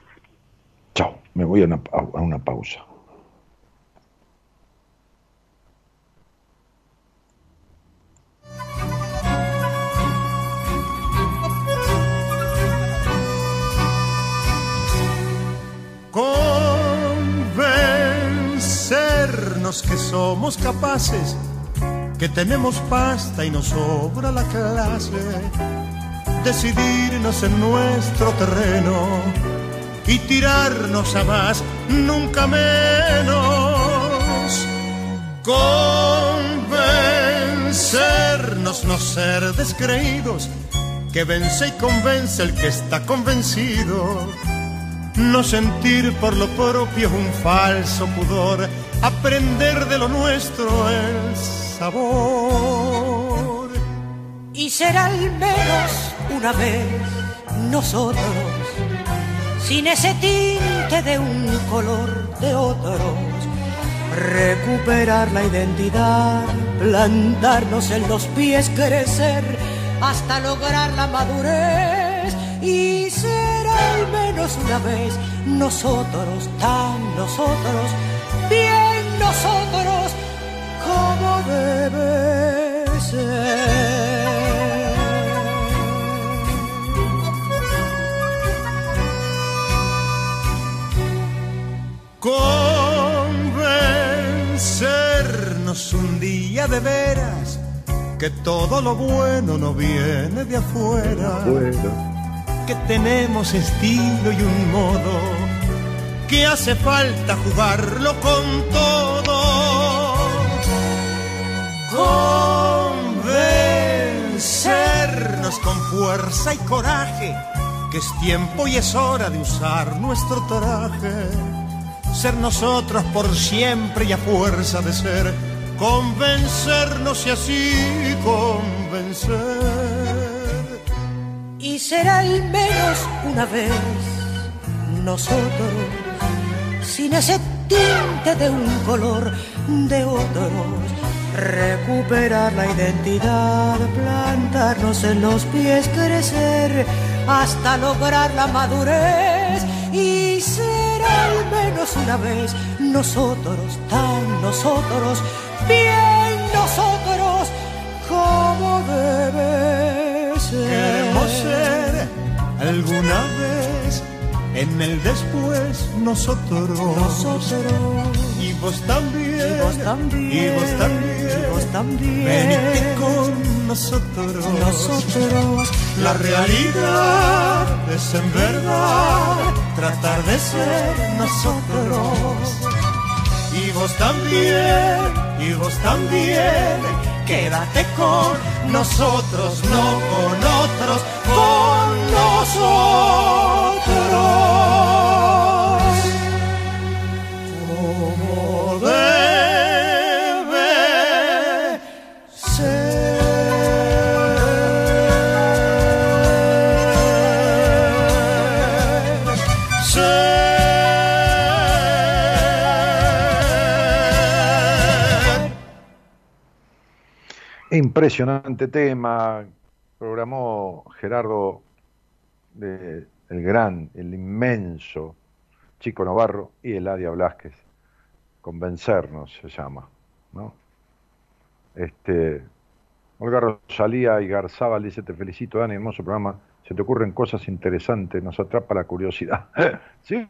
Chao, me voy a una, a una pausa. Que somos capaces, que tenemos pasta y nos sobra la clase. Decidirnos en nuestro terreno y tirarnos a más, nunca menos. Convencernos, no ser descreídos, que vence y convence el que está convencido. No sentir por lo propio un falso pudor, aprender de lo nuestro el sabor. Y será al menos una vez nosotros sin ese tinte de un color de otros. Recuperar la identidad, plantarnos en los pies, crecer hasta lograr la madurez y ser al menos una vez nosotros, tan nosotros, bien nosotros como debe ser. Convencernos un día de veras que todo lo bueno no viene de afuera. Que tenemos estilo y un modo que hace falta jugarlo con todo. Convencernos con fuerza y coraje que es tiempo y es hora de usar nuestro traje ser nosotros por siempre y a fuerza de ser, convencernos y así convencer. Y será al menos una vez nosotros, sin ese tinte de un color de otros, recuperar la identidad, plantarnos en los pies, crecer hasta lograr la madurez y ser al menos una vez nosotros, tan nosotros, bien nosotros, como debe ser. Ser alguna vez en el después nosotros. Nosotros. Y vos también. Y vos también. Y vos también. Y vos también. Venite con nosotros. Nosotros. La realidad es en verdad tratar de ser nosotros. Y vos también, y vos también, quédate con nosotros, no con otros, Impresionante tema, programó Gerardo, el gran, el inmenso Chico Navarro y Eladia Blasquez. Convencernos se llama, ¿no? Este, Olga Rosalía y Garzaba dice, te felicito, Dani, hermoso programa. Se te ocurren cosas interesantes, nos atrapa la curiosidad. sí,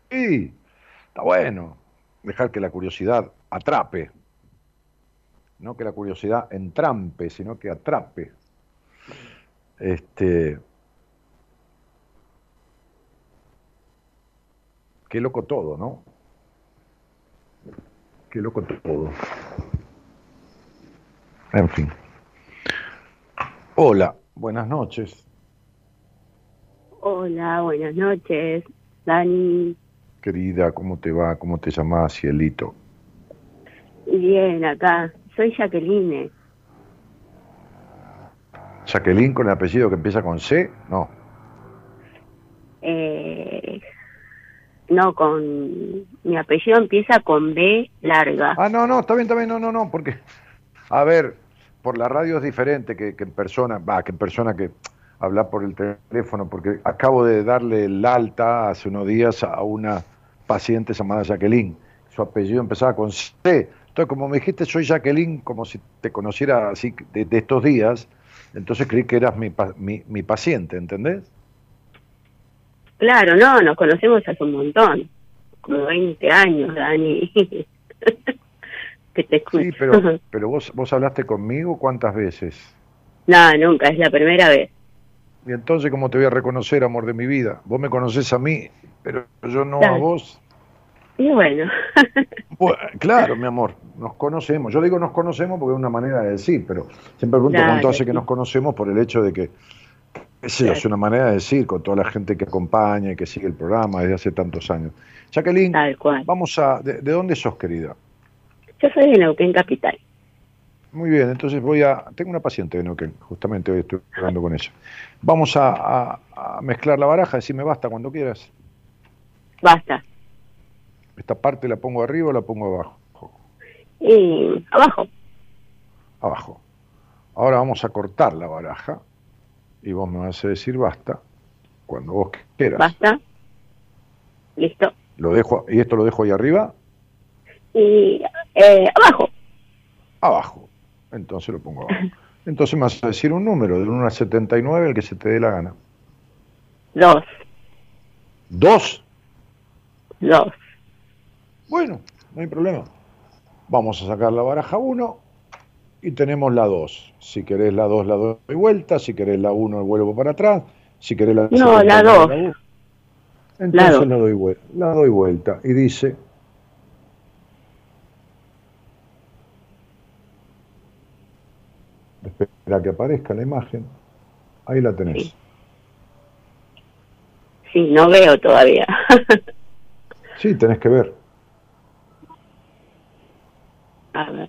está bueno. Dejar que la curiosidad atrape. No que la curiosidad entrampe, sino que atrape. Este. Qué loco todo, ¿no? Qué loco todo. En fin. Hola, buenas noches. Hola, buenas noches. Dani, Querida, ¿cómo te va? ¿Cómo te llamás, Cielito? bien acá. Soy Jacqueline. Jacqueline con el apellido que empieza con C, no. Eh, no, con mi apellido empieza con B larga. Ah, no, no, está bien, está bien, no, no, no, porque, a ver, por la radio es diferente que, que en persona, va, que en persona que hablar por el teléfono, porque acabo de darle el alta hace unos días a una paciente llamada Jacqueline. Su apellido empezaba con C. Entonces, como me dijiste, soy Jacqueline, como si te conociera así de, estos días, entonces creí que eras mi, mi, mi paciente, ¿entendés? Claro, no, nos conocemos hace un montón, como 20 años, Dani. que te escucho. Sí, pero, pero vos, vos hablaste conmigo cuántas veces? No, nunca, es la primera vez. Y entonces, ¿cómo te voy a reconocer, amor de mi vida? Vos me conocés a mí, pero yo no a vos. Y bueno. claro, mi amor, nos conocemos. Yo digo nos conocemos porque es una manera de decir, pero siempre pregunto cuánto hace que nos conocemos por el hecho de que, sí, es una manera de decir con toda la gente que acompaña y que sigue el programa desde hace tantos años. Jacqueline, vamos a. De, dónde sos, querida? Yo soy de Neuquén Capital. Muy bien, entonces voy a... Tengo una paciente de Neuquén, justamente hoy estoy hablando con ella. Vamos a, mezclar la baraja, decime basta cuando quieras. Basta. ¿Esta parte la pongo arriba o la pongo abajo? Y abajo. Abajo. Ahora vamos a cortar la baraja y vos me vas a decir basta cuando vos quieras. Basta. Listo. Lo dejo, ¿Y esto lo dejo ahí arriba? Y eh, abajo. Abajo entonces lo pongo abajo. Entonces me vas a decir un número, del 1 al 79, el que se te dé la gana. Dos. ¿Dos? Dos. Bueno, no hay problema. Vamos a sacar la baraja 1 y tenemos la 2. Si querés la 2 la doy vuelta, si querés la 1 vuelvo para atrás, si querés la No, la 2. Entonces la doy, vuelta, la doy vuelta y dice Espera que aparezca la imagen. Ahí la tenés. Sí, no veo todavía. sí, tenés que ver. A ver.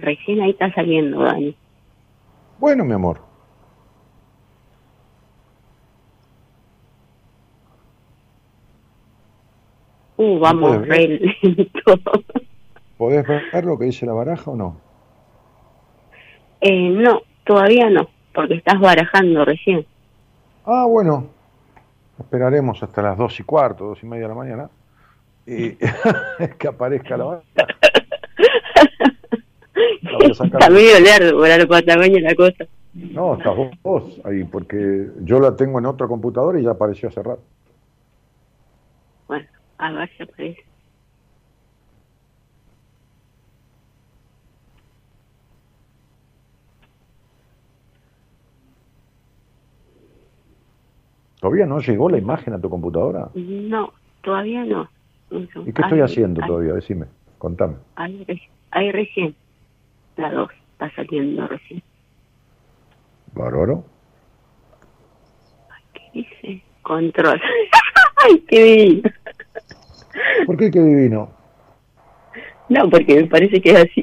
Recién ahí está saliendo, Dani. Bueno, mi amor. Uh, vamos re lento. ¿Podés ver lo que dice la baraja o no? Eh, no, todavía no, porque estás barajando recién. Ah, bueno. Esperaremos hasta las dos y cuarto, dos y media de la mañana. Y que aparezca la baraja. Está medio largo para los Patagonia la cosa. No, estás vos, ahí, porque yo la tengo en otra computadora y ya apareció hace rato. Bueno, a ver si aparece. ¿Todavía no llegó la imagen a tu computadora? No, todavía no. ¿Y qué estoy haciendo todavía? Decime, contame. Ahí, ahí recién, la dos, está saliendo recién. ¿Bárbaro? ¿Qué dice? Control. ¡Ay, qué divino! ¿Por qué qué divino? No, porque me parece que es así.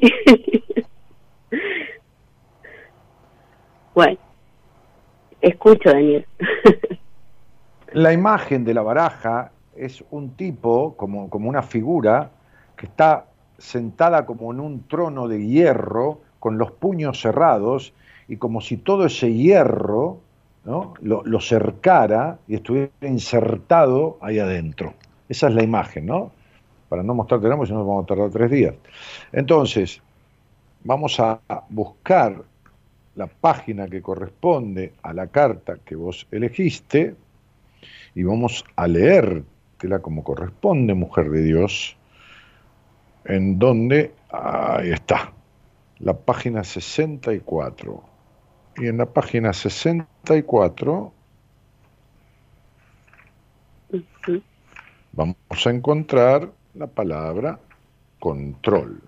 bueno, escucho, Daniel. La imagen de la baraja es un tipo, como, como una figura, que está sentada como en un trono de hierro, con los puños cerrados, y como si todo ese hierro lo, cercara y estuviera insertado ahí adentro. Esa es la imagen, ¿no? Para no mostrarte si no vamos a tardar tres días. Entonces, vamos a buscar la página que corresponde a la carta que vos elegiste, y vamos a leértela como corresponde, mujer de Dios, en donde, ahí está, la página 64. Y en la página 64 vamos a encontrar la palabra control.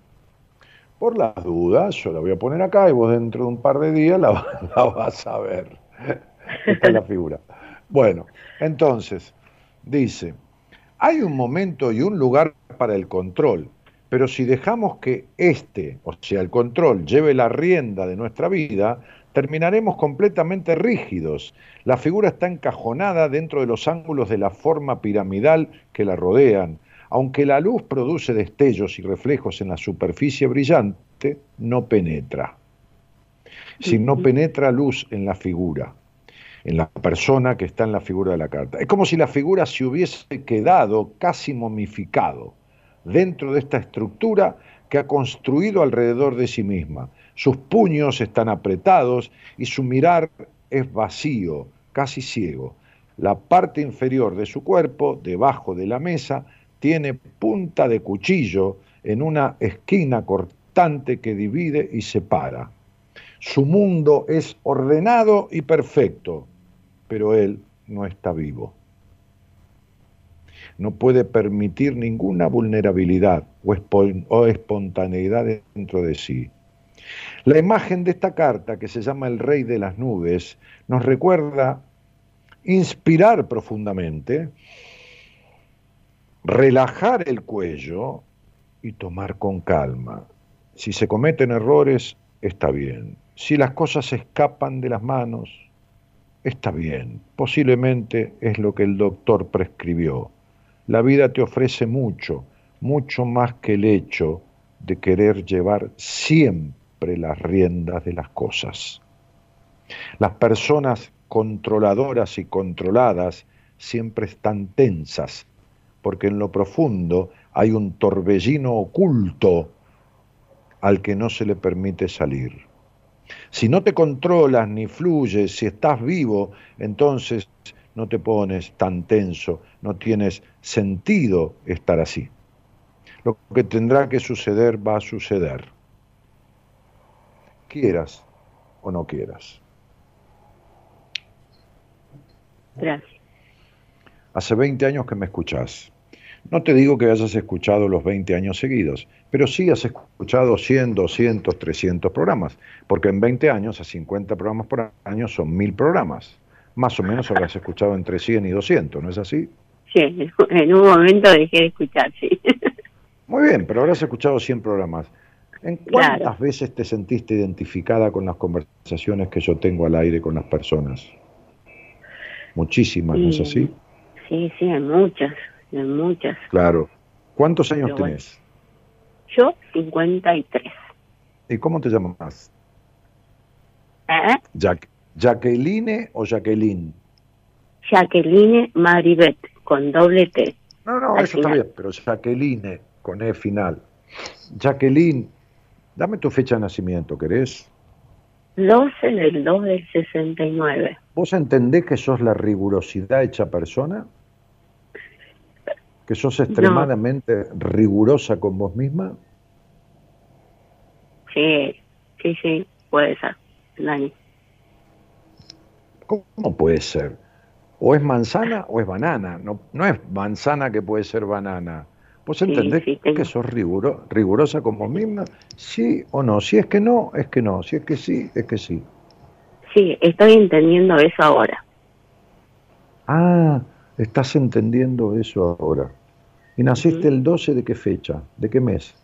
Por las dudas, yo la voy a poner acá y vos dentro de un par de días la, la vas a ver. Esta es la figura. Bueno, entonces, dice, hay un momento y un lugar para el control, pero si dejamos que este, o sea, el control, lleve la rienda de nuestra vida, terminaremos completamente rígidos. La figura está encajonada dentro de los ángulos de la forma piramidal que la rodean. Aunque la luz produce destellos y reflejos en la superficie brillante, no penetra. Si no penetra luz en la figura, en la persona que está en la figura de la carta. Es como si la figura se hubiese quedado casi momificado dentro de esta estructura que ha construido alrededor de sí misma. Sus puños están apretados y su mirar es vacío, casi ciego. La parte inferior de su cuerpo, debajo de la mesa, tiene punta de cuchillo en una esquina cortante que divide y separa. Su mundo es ordenado y perfecto, pero él no está vivo no puede permitir ninguna vulnerabilidad o, espontaneidad dentro de sí. La imagen de esta carta, que se llama El Rey de las Nubes, nos recuerda inspirar profundamente, relajar el cuello y tomar con calma. Si se cometen errores, está bien. Si las cosas escapan de las manos, está bien. Posiblemente es lo que el doctor prescribió. La vida te ofrece mucho, mucho más que el hecho de querer llevar siempre las riendas de las cosas. Las personas controladoras y controladas siempre están tensas, porque en lo profundo hay un torbellino oculto al que no se le permite salir. Si no te controlas ni fluyes, si estás vivo, entonces no te pones tan tenso, no tienes sentido estar así. Lo que tendrá que suceder va a suceder, quieras o no quieras. Gracias. Hace 20 años que me escuchás. No te digo que hayas escuchado los 20 años seguidos, pero sí has escuchado 100, 200, 300 programas, porque en 20 años, a 50 programas por año, son 1000 programas más o menos habrás escuchado entre 100 y 200, ¿no es así? Sí, en un momento dejé de escuchar, sí. Muy bien, pero habrás escuchado 100 programas. ¿En cuántas veces te sentiste identificada con las conversaciones que yo tengo al aire con las personas? Muchísimas, ¿no es así? Sí, sí, hay muchas, hay muchas. Claro. ¿Cuántos años tenés? Yo, 53. ¿Y cómo te llamas? ¿Eh? Jack. ¿Jacqueline o Jacqueline? Jacqueline Maribet, con doble T. No, no, eso está bien, pero Jacqueline, con E final. Jacqueline, dame tu fecha de nacimiento, ¿querés? 12 del 2 del 69. ¿Vos entendés que sos la rigurosidad hecha persona? ¿Que sos extremadamente rigurosa con vos misma? Sí, sí, sí, puede ser, Dani. ¿Cómo puede ser? O es manzana o es banana. No, no es manzana que puede ser banana. ¿Vos entendés que sos rigurosa con vos misma? Sí o no. Si es que no, es que no. Si es que sí, es que sí. Sí, estoy entendiendo eso ahora. Ah, estás entendiendo eso ahora. ¿Y naciste el 12 de qué fecha? ¿De qué mes?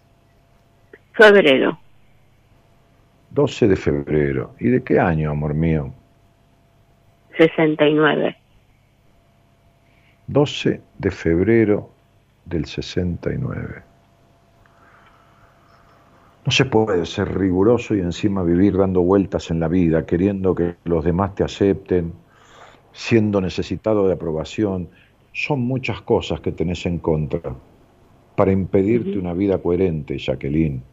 Febrero. 12 de febrero. ¿Y de qué año, amor mío? 69. 12 de febrero del 69. No se puede ser riguroso y encima vivir dando vueltas en la vida, queriendo que los demás te acepten, siendo necesitado de aprobación. Son muchas cosas que tenés en contra para impedirte una vida coherente, Jacqueline.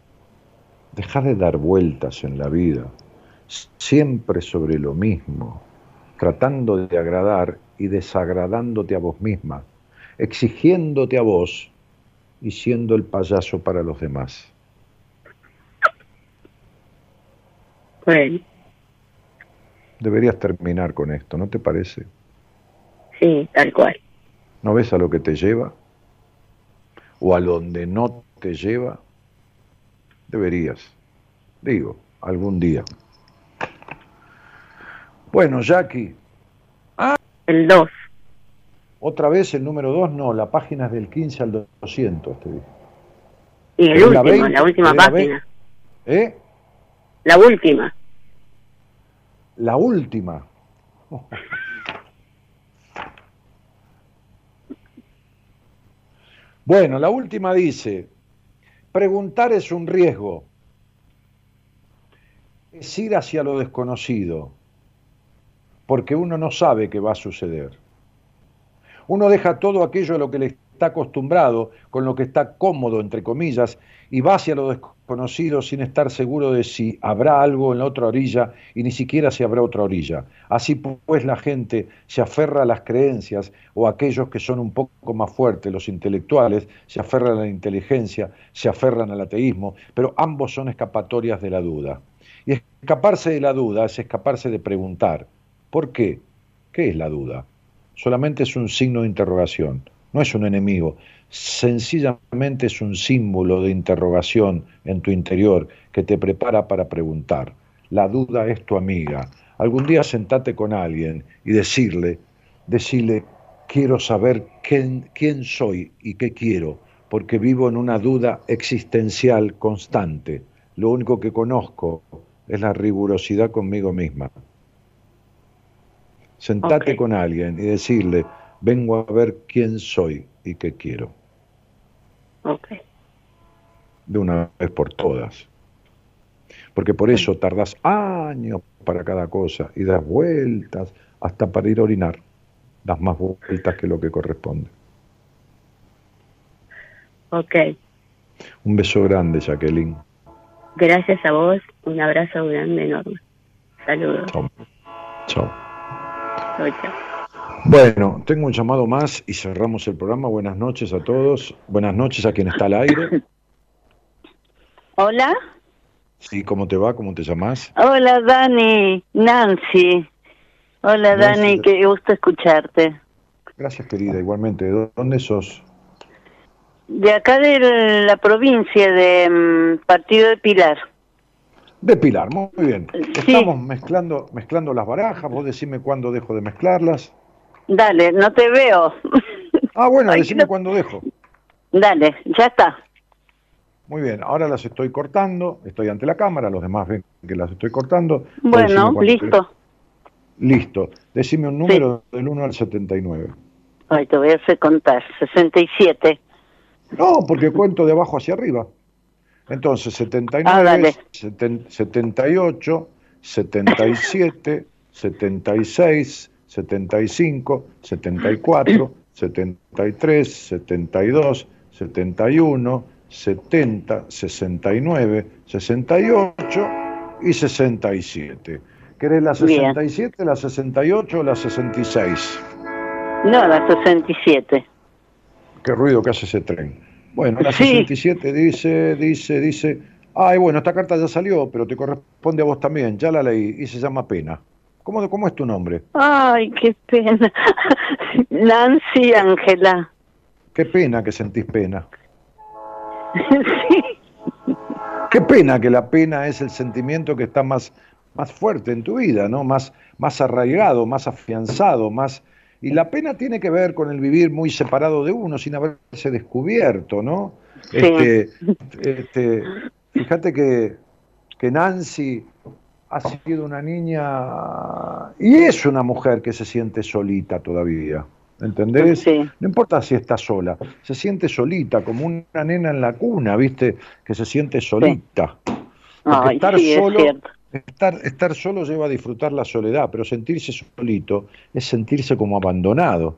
Deja de dar vueltas en la vida, siempre sobre lo mismo tratando de agradar y desagradándote a vos misma, exigiéndote a vos y siendo el payaso para los demás. Deberías terminar con esto, ¿no te parece? Sí, tal cual. ¿No ves a lo que te lleva? ¿O a donde no te lleva? Deberías. Digo, algún día. Bueno, Jackie. Ah. El 2. Otra vez el número 2, no, la página es del 15 al 200, te digo. Y el último, la, última página. ¿Eh? La última. La última. Bueno, la última dice, preguntar es un riesgo, es ir hacia lo desconocido, porque uno no sabe qué va a suceder. Uno deja todo aquello a lo que le está acostumbrado, con lo que está cómodo, entre comillas, y va hacia lo desconocido sin estar seguro de si habrá algo en la otra orilla y ni siquiera si habrá otra orilla. Así pues la gente se aferra a las creencias o aquellos que son un poco más fuertes, los intelectuales, se aferran a la inteligencia, se aferran al ateísmo, pero ambos son escapatorias de la duda. Y escaparse de la duda es escaparse de preguntar. ¿Por qué? ¿Qué es la duda? Solamente es un signo de interrogación no es un enemigo, sencillamente es un símbolo de interrogación en tu interior que te prepara para preguntar. La duda es tu amiga. Algún día sentate con alguien y decirle, decirle, quiero saber quién, quién soy y qué quiero, porque vivo en una duda existencial constante. Lo único que conozco es la rigurosidad conmigo misma. Sentate con alguien y decirle, vengo a ver quién soy y qué quiero. Ok. De una vez por todas. Porque por eso tardas años para cada cosa y das vueltas hasta para ir a orinar. Das más vueltas que lo que corresponde. Ok. Un beso grande, Jacqueline. Gracias a vos. Un abrazo grande, enorme. Saludos. Chao. Chao. Bueno, tengo un llamado más y cerramos el programa. Buenas noches a todos. Buenas noches a quien está al aire. Hola. Sí, ¿cómo te va? ¿Cómo te llamas? Hola, Dani. Nancy. Hola, Nancy. Dani. Qué gusto escucharte. Gracias, querida. Igualmente. ¿De dónde sos? De acá de la provincia de mm, Partido de Pilar. De Pilar, muy bien. Estamos mezclando, mezclando las barajas. Vos decime cuándo dejo de mezclarlas. Dale, no te veo. Ah, bueno, Ay, decime no- cuándo dejo. Dale, ya está. Muy bien, ahora las estoy cortando. Estoy ante la cámara, los demás ven que las estoy cortando. Bueno, listo. Listo. Decime un número del 1 al 79. Ay, te voy a hacer contar. 67. No, porque cuento de abajo hacia arriba. Entonces, 79, Ah, dale. seten- 78, 77, 76, 75, 74, 73, 72, 71, 70, 69, 68 y 67. ¿Querés la Bien. 67, la 68 o la 66? No, la 67. Qué ruido que hace ese tren. Bueno, la Sí. 67 dice, dice, dice, ay, bueno, esta carta ya salió, pero te corresponde a vos también, ya la leí y se llama Pena. ¿Cómo, cómo es tu nombre? Ay, qué pena. Nancy Ángela. Qué pena que sentís pena. sí. Qué pena que la pena es el sentimiento que está más, más fuerte en tu vida, ¿no? Más, más arraigado, más afianzado, más... Y la pena tiene que ver con el vivir muy separado de uno, sin haberse descubierto, ¿no? Sí. Este, este, fíjate que, que Nancy ha sido una niña y es una mujer que se siente solita todavía. ¿Entendés? No importa si está sola, se siente solita, como una nena en la cuna, ¿viste? Que se siente solita. Ay, estar sí, es solo. Estar, estar solo lleva a disfrutar la soledad, pero sentirse solito es sentirse como abandonado.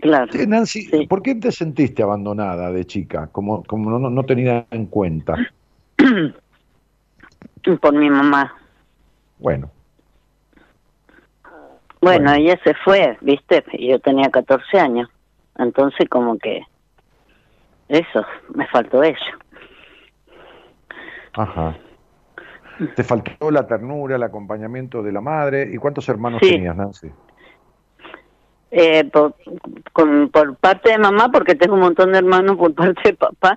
Claro. Sí, Nancy, ¿por qué te sentiste abandonada de chica? Como, como no, no tenida en cuenta. Por mi mamá. Bueno, Bueno, ella se fue, ¿viste? Y Yo tenía 14 años. Entonces, como que. Eso, me faltó ella. ajá. Te faltó la ternura, el acompañamiento de la madre. ¿Y cuántos hermanos Sí. tenías, Nancy? Eh, por, con- por parte de mamá, porque tengo un montón de hermanos por parte de papá.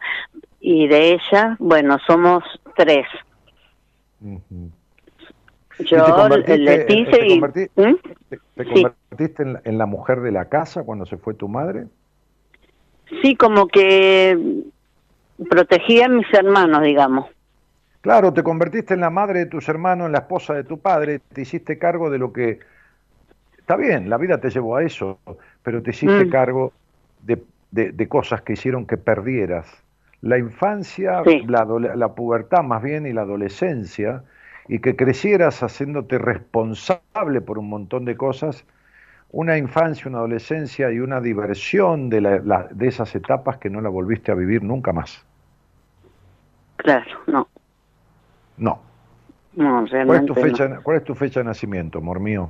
Y de ella, bueno, somos tres. ¿Y Yo, te convertiste- Leticia te y... ¿Mm? ¿Te, te Sí. convertiste en la, en la mujer de la casa cuando se fue tu madre? Sí, como que protegía a mis hermanos, digamos. Claro, te convertiste en la madre de tus hermanos, en la esposa de tu padre, te hiciste cargo de lo que... Está bien, la vida te llevó a eso, pero te hiciste Mm. cargo de, de- de cosas que hicieron que perdieras. La infancia, la, la pubertad más bien y la adolescencia, y que crecieras haciéndote responsable por un montón de cosas, una infancia, una adolescencia y una diversión de, la- la- de esas etapas que no la volviste a vivir nunca más. Claro, no. No. No, ¿Cuál es, realmente tu fecha, no. ¿Cuál es tu fecha de nacimiento, amor mío?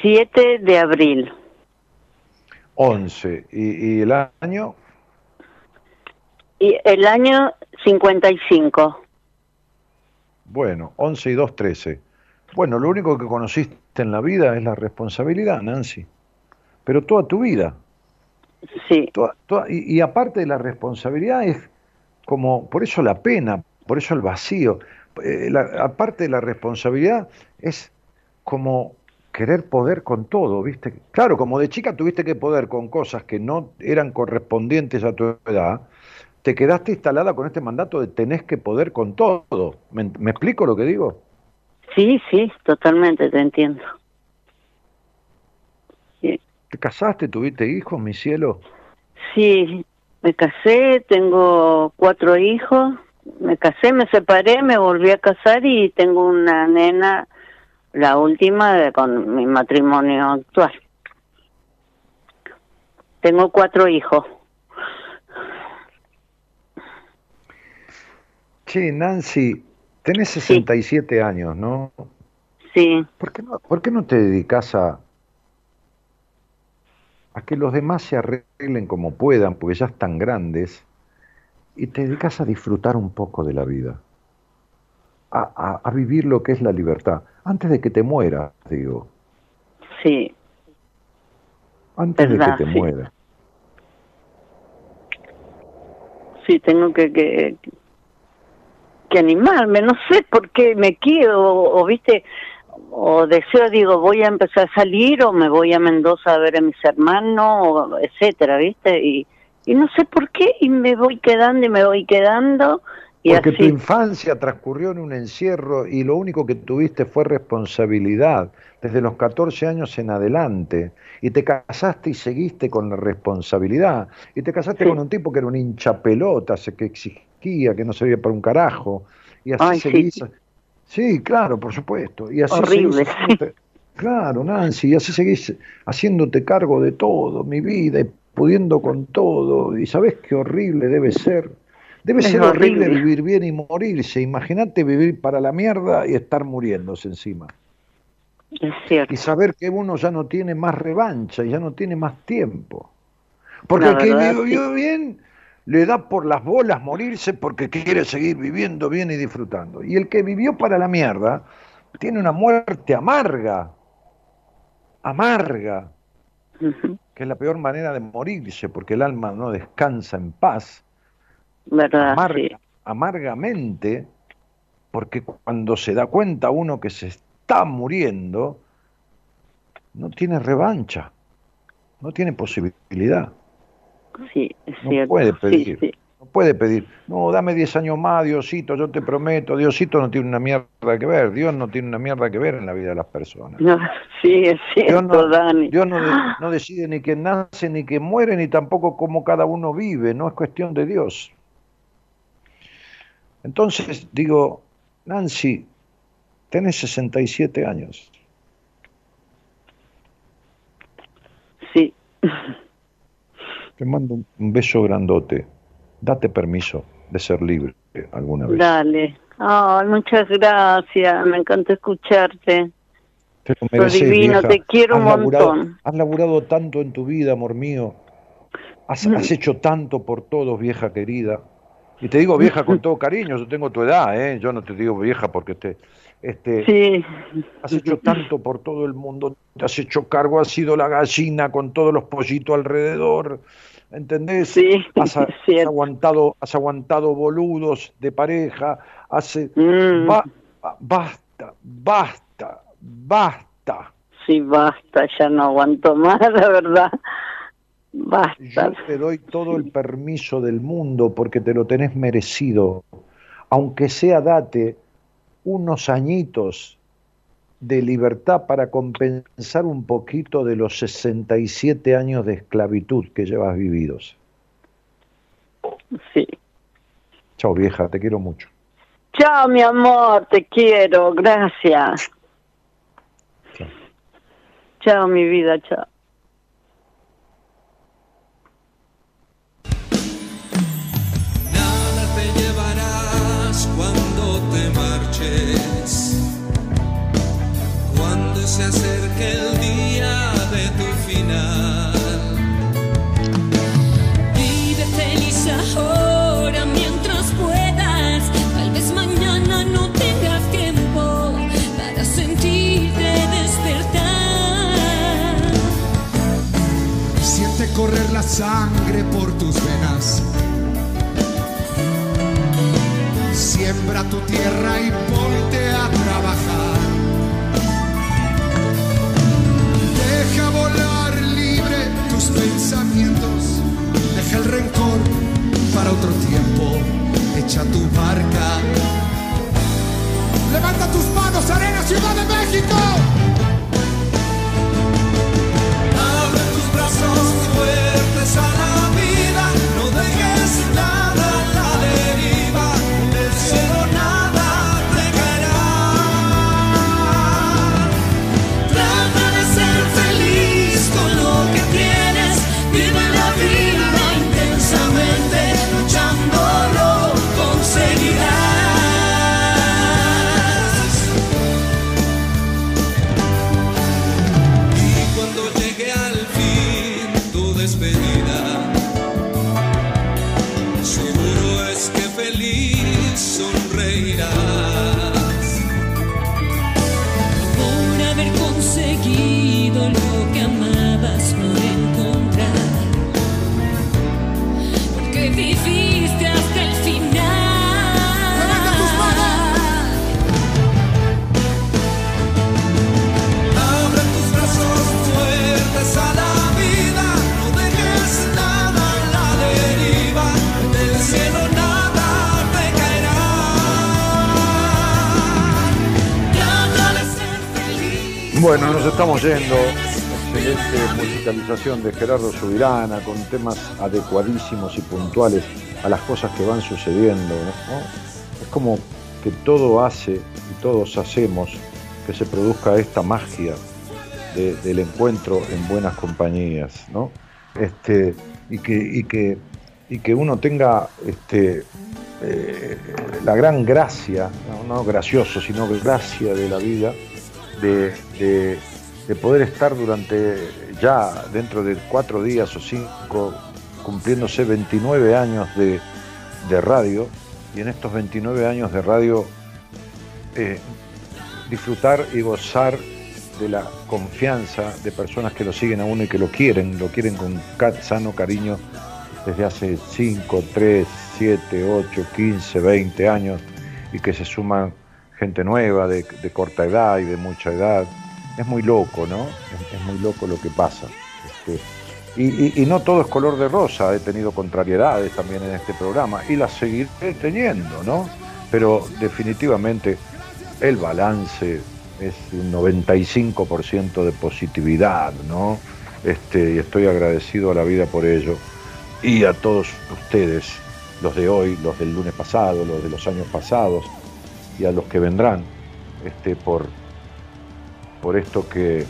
7 de abril. 11. ¿Y, y el año? Y el año 55. Bueno, 11 y 2, 13. Bueno, lo único que conociste en la vida es la responsabilidad, Nancy. Pero toda tu vida. Sí. Toda- toda- y, y aparte de la responsabilidad es como, por eso la pena, por eso el vacío. Eh, la- aparte de la responsabilidad es como querer poder con todo, ¿viste? Claro, como de chica tuviste que poder con cosas que no eran correspondientes a tu edad, te quedaste instalada con este mandato de tenés que poder con todo. ¿Me, me explico lo que digo? Sí, sí, totalmente te entiendo. Sí. ¿Te casaste, tuviste hijos, mi cielo? Sí, me casé, tengo cuatro hijos, me casé, me separé, me volví a casar y tengo una nena, la última de, con mi matrimonio actual. Tengo cuatro hijos. Che, Nancy, tenés 67 años, ¿no? Sí. ¿Por qué no, por qué no te dedicas a, a que los demás se arreglen como puedan, porque ya están grandes, y te dedicas a disfrutar un poco de la vida? A, a- a vivir lo que es la libertad, antes de que te mueras, digo, Sí, antes Verdad, de que te sí. mueras. sí, tengo que, que, que animarme, no sé por qué me quiero, o, o, viste, o deseo, digo, voy a empezar a salir o me voy a Mendoza a ver a mis hermanos, etcétera, viste, y, y no sé por qué, y me voy quedando y me voy quedando, y Porque tu infancia transcurrió en un encierro y lo único que tuviste fue responsabilidad desde los 14 años en adelante. Y te casaste y seguiste con la responsabilidad. Y te casaste con un tipo que era un hincha pelotas, que exigía, que no servía para un carajo. Y así Ay, sí. seguís. Sí, claro, por supuesto. Y así Horrible, Claro, Nancy, y así seguís haciéndote cargo de todo, mi vida, y pudiendo con todo. Y sabés qué horrible debe ser. Debe Es ser horrible. horrible. vivir bien y morirse. Imagínate vivir para la mierda y estar muriéndose encima. Es cierto. Y saber que uno ya no tiene más revancha, ya no tiene más tiempo. Porque el que vivió sí. bien le da por las bolas morirse porque quiere seguir viviendo bien y disfrutando. Y el que vivió para la mierda tiene una muerte amarga, amarga, que es la peor manera de morirse porque el alma no descansa en paz ¿Verdad? amarga- Sí. amargamente, porque cuando se da cuenta uno que se está muriendo, no tiene revancha, no tiene posibilidad, Sí, es no cierto. puede pedir, sí. Puede pedir, no, dame 10 años más, Diosito, yo te prometo, Diosito no tiene una mierda que ver, Dios no tiene una mierda que ver en la vida de las personas. No, sí, es cierto, Dios no, Dani. Dios no de- no decide ni quién nace, ni quién muere, ni tampoco cómo cada uno vive, no es cuestión de Dios. Entonces, digo, Nancy, tenés 67 años. Sí. Te mando un- un beso grandote. Date permiso de ser libre alguna vez. Dale. Ay, muchas gracias. Me encanta escucharte. Te lo mereces, divino, vieja. te quiero un Has laburado- montón. Has laburado tanto en tu vida, amor mío. Has, has hecho tanto por todos, vieja querida. Y te digo vieja con todo cariño, yo tengo tu edad, ¿eh? Yo no te digo vieja porque te... Este, Sí. Has hecho tanto por todo el mundo, te has hecho cargo, has sido la gallina con todos los pollitos alrededor, ¿entendés? Sí, has, has aguantado, has aguantado boludos de pareja, has, eh, Mm. ba- basta, basta, basta. Sí, basta, ya no aguanto más, la verdad. Basta. Yo te doy todo el permiso del mundo porque te lo tenés merecido. aunque sea date unos añitos de libertad para compensar un poquito de los 67 años de esclavitud que llevas vividos. Sí. Chao vieja, te quiero mucho. Chao, mi amor, te quiero, gracias. Chao. Chao, mi vida, chao. Sangre por tus venas. Siembra tu tierra y ponte a trabajar. Deja volar libre tus pensamientos. Deja el rencor para otro tiempo. Echa tu barca. Levanta tus manos, Arena Ciudad de México. Musicalización de Gerardo Subirana con temas adecuadísimos y puntuales a las cosas que van sucediendo. Es como que todo hace y todos hacemos que se produzca esta magia de- del encuentro en buenas compañías, ¿no? Este, y que, y que, y que uno tenga este, eh, la gran gracia, no, gracioso, sino gracia de la vida, de- de poder estar durante ya dentro de cuatro días o cinco, cumpliéndose 29 años de, de radio, y en estos 29 años de radio eh, disfrutar y gozar de la confianza de personas que lo siguen a uno y que lo quieren, lo quieren con sano cariño desde hace 5, 3, 7, 8, 15, 20 años y que se suman gente nueva de, de corta edad y de mucha edad. Es muy loco, ¿no? Es, muy loco lo que pasa. Este, y no todo es color de rosa, he tenido contrariedades también en este programa y las seguiré teniendo, ¿no? Pero definitivamente el balance es un 95% de positividad, ¿no? Este, y estoy agradecido a la vida por ello. Y a todos ustedes, los de hoy, los del lunes pasado, los de los años pasados, y a los que vendrán, este, por, por esto que,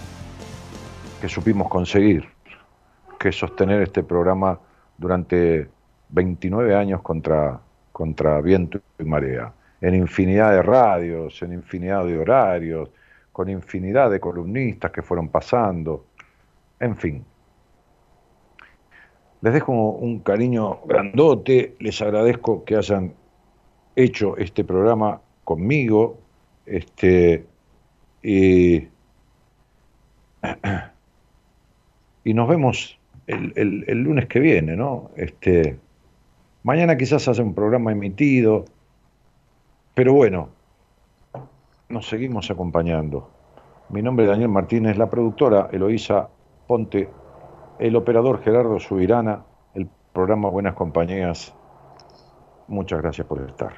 que supimos conseguir, que sostener este programa durante 29 años contra, contra viento y marea, en infinidad de radios, en infinidad de horarios, con infinidad de columnistas que fueron pasando, en fin. Les dejo un cariño grandote, les agradezco que hayan hecho este programa conmigo, este, y, y nos vemos el, lunes que viene, ¿no? Este, mañana quizás haya un programa emitido, pero bueno, nos seguimos acompañando. Mi nombre es Daniel Martínez, la productora Eloísa Ponte, el operador Gerardo Subirana, el programa Buenas Compañías. Muchas gracias por estar.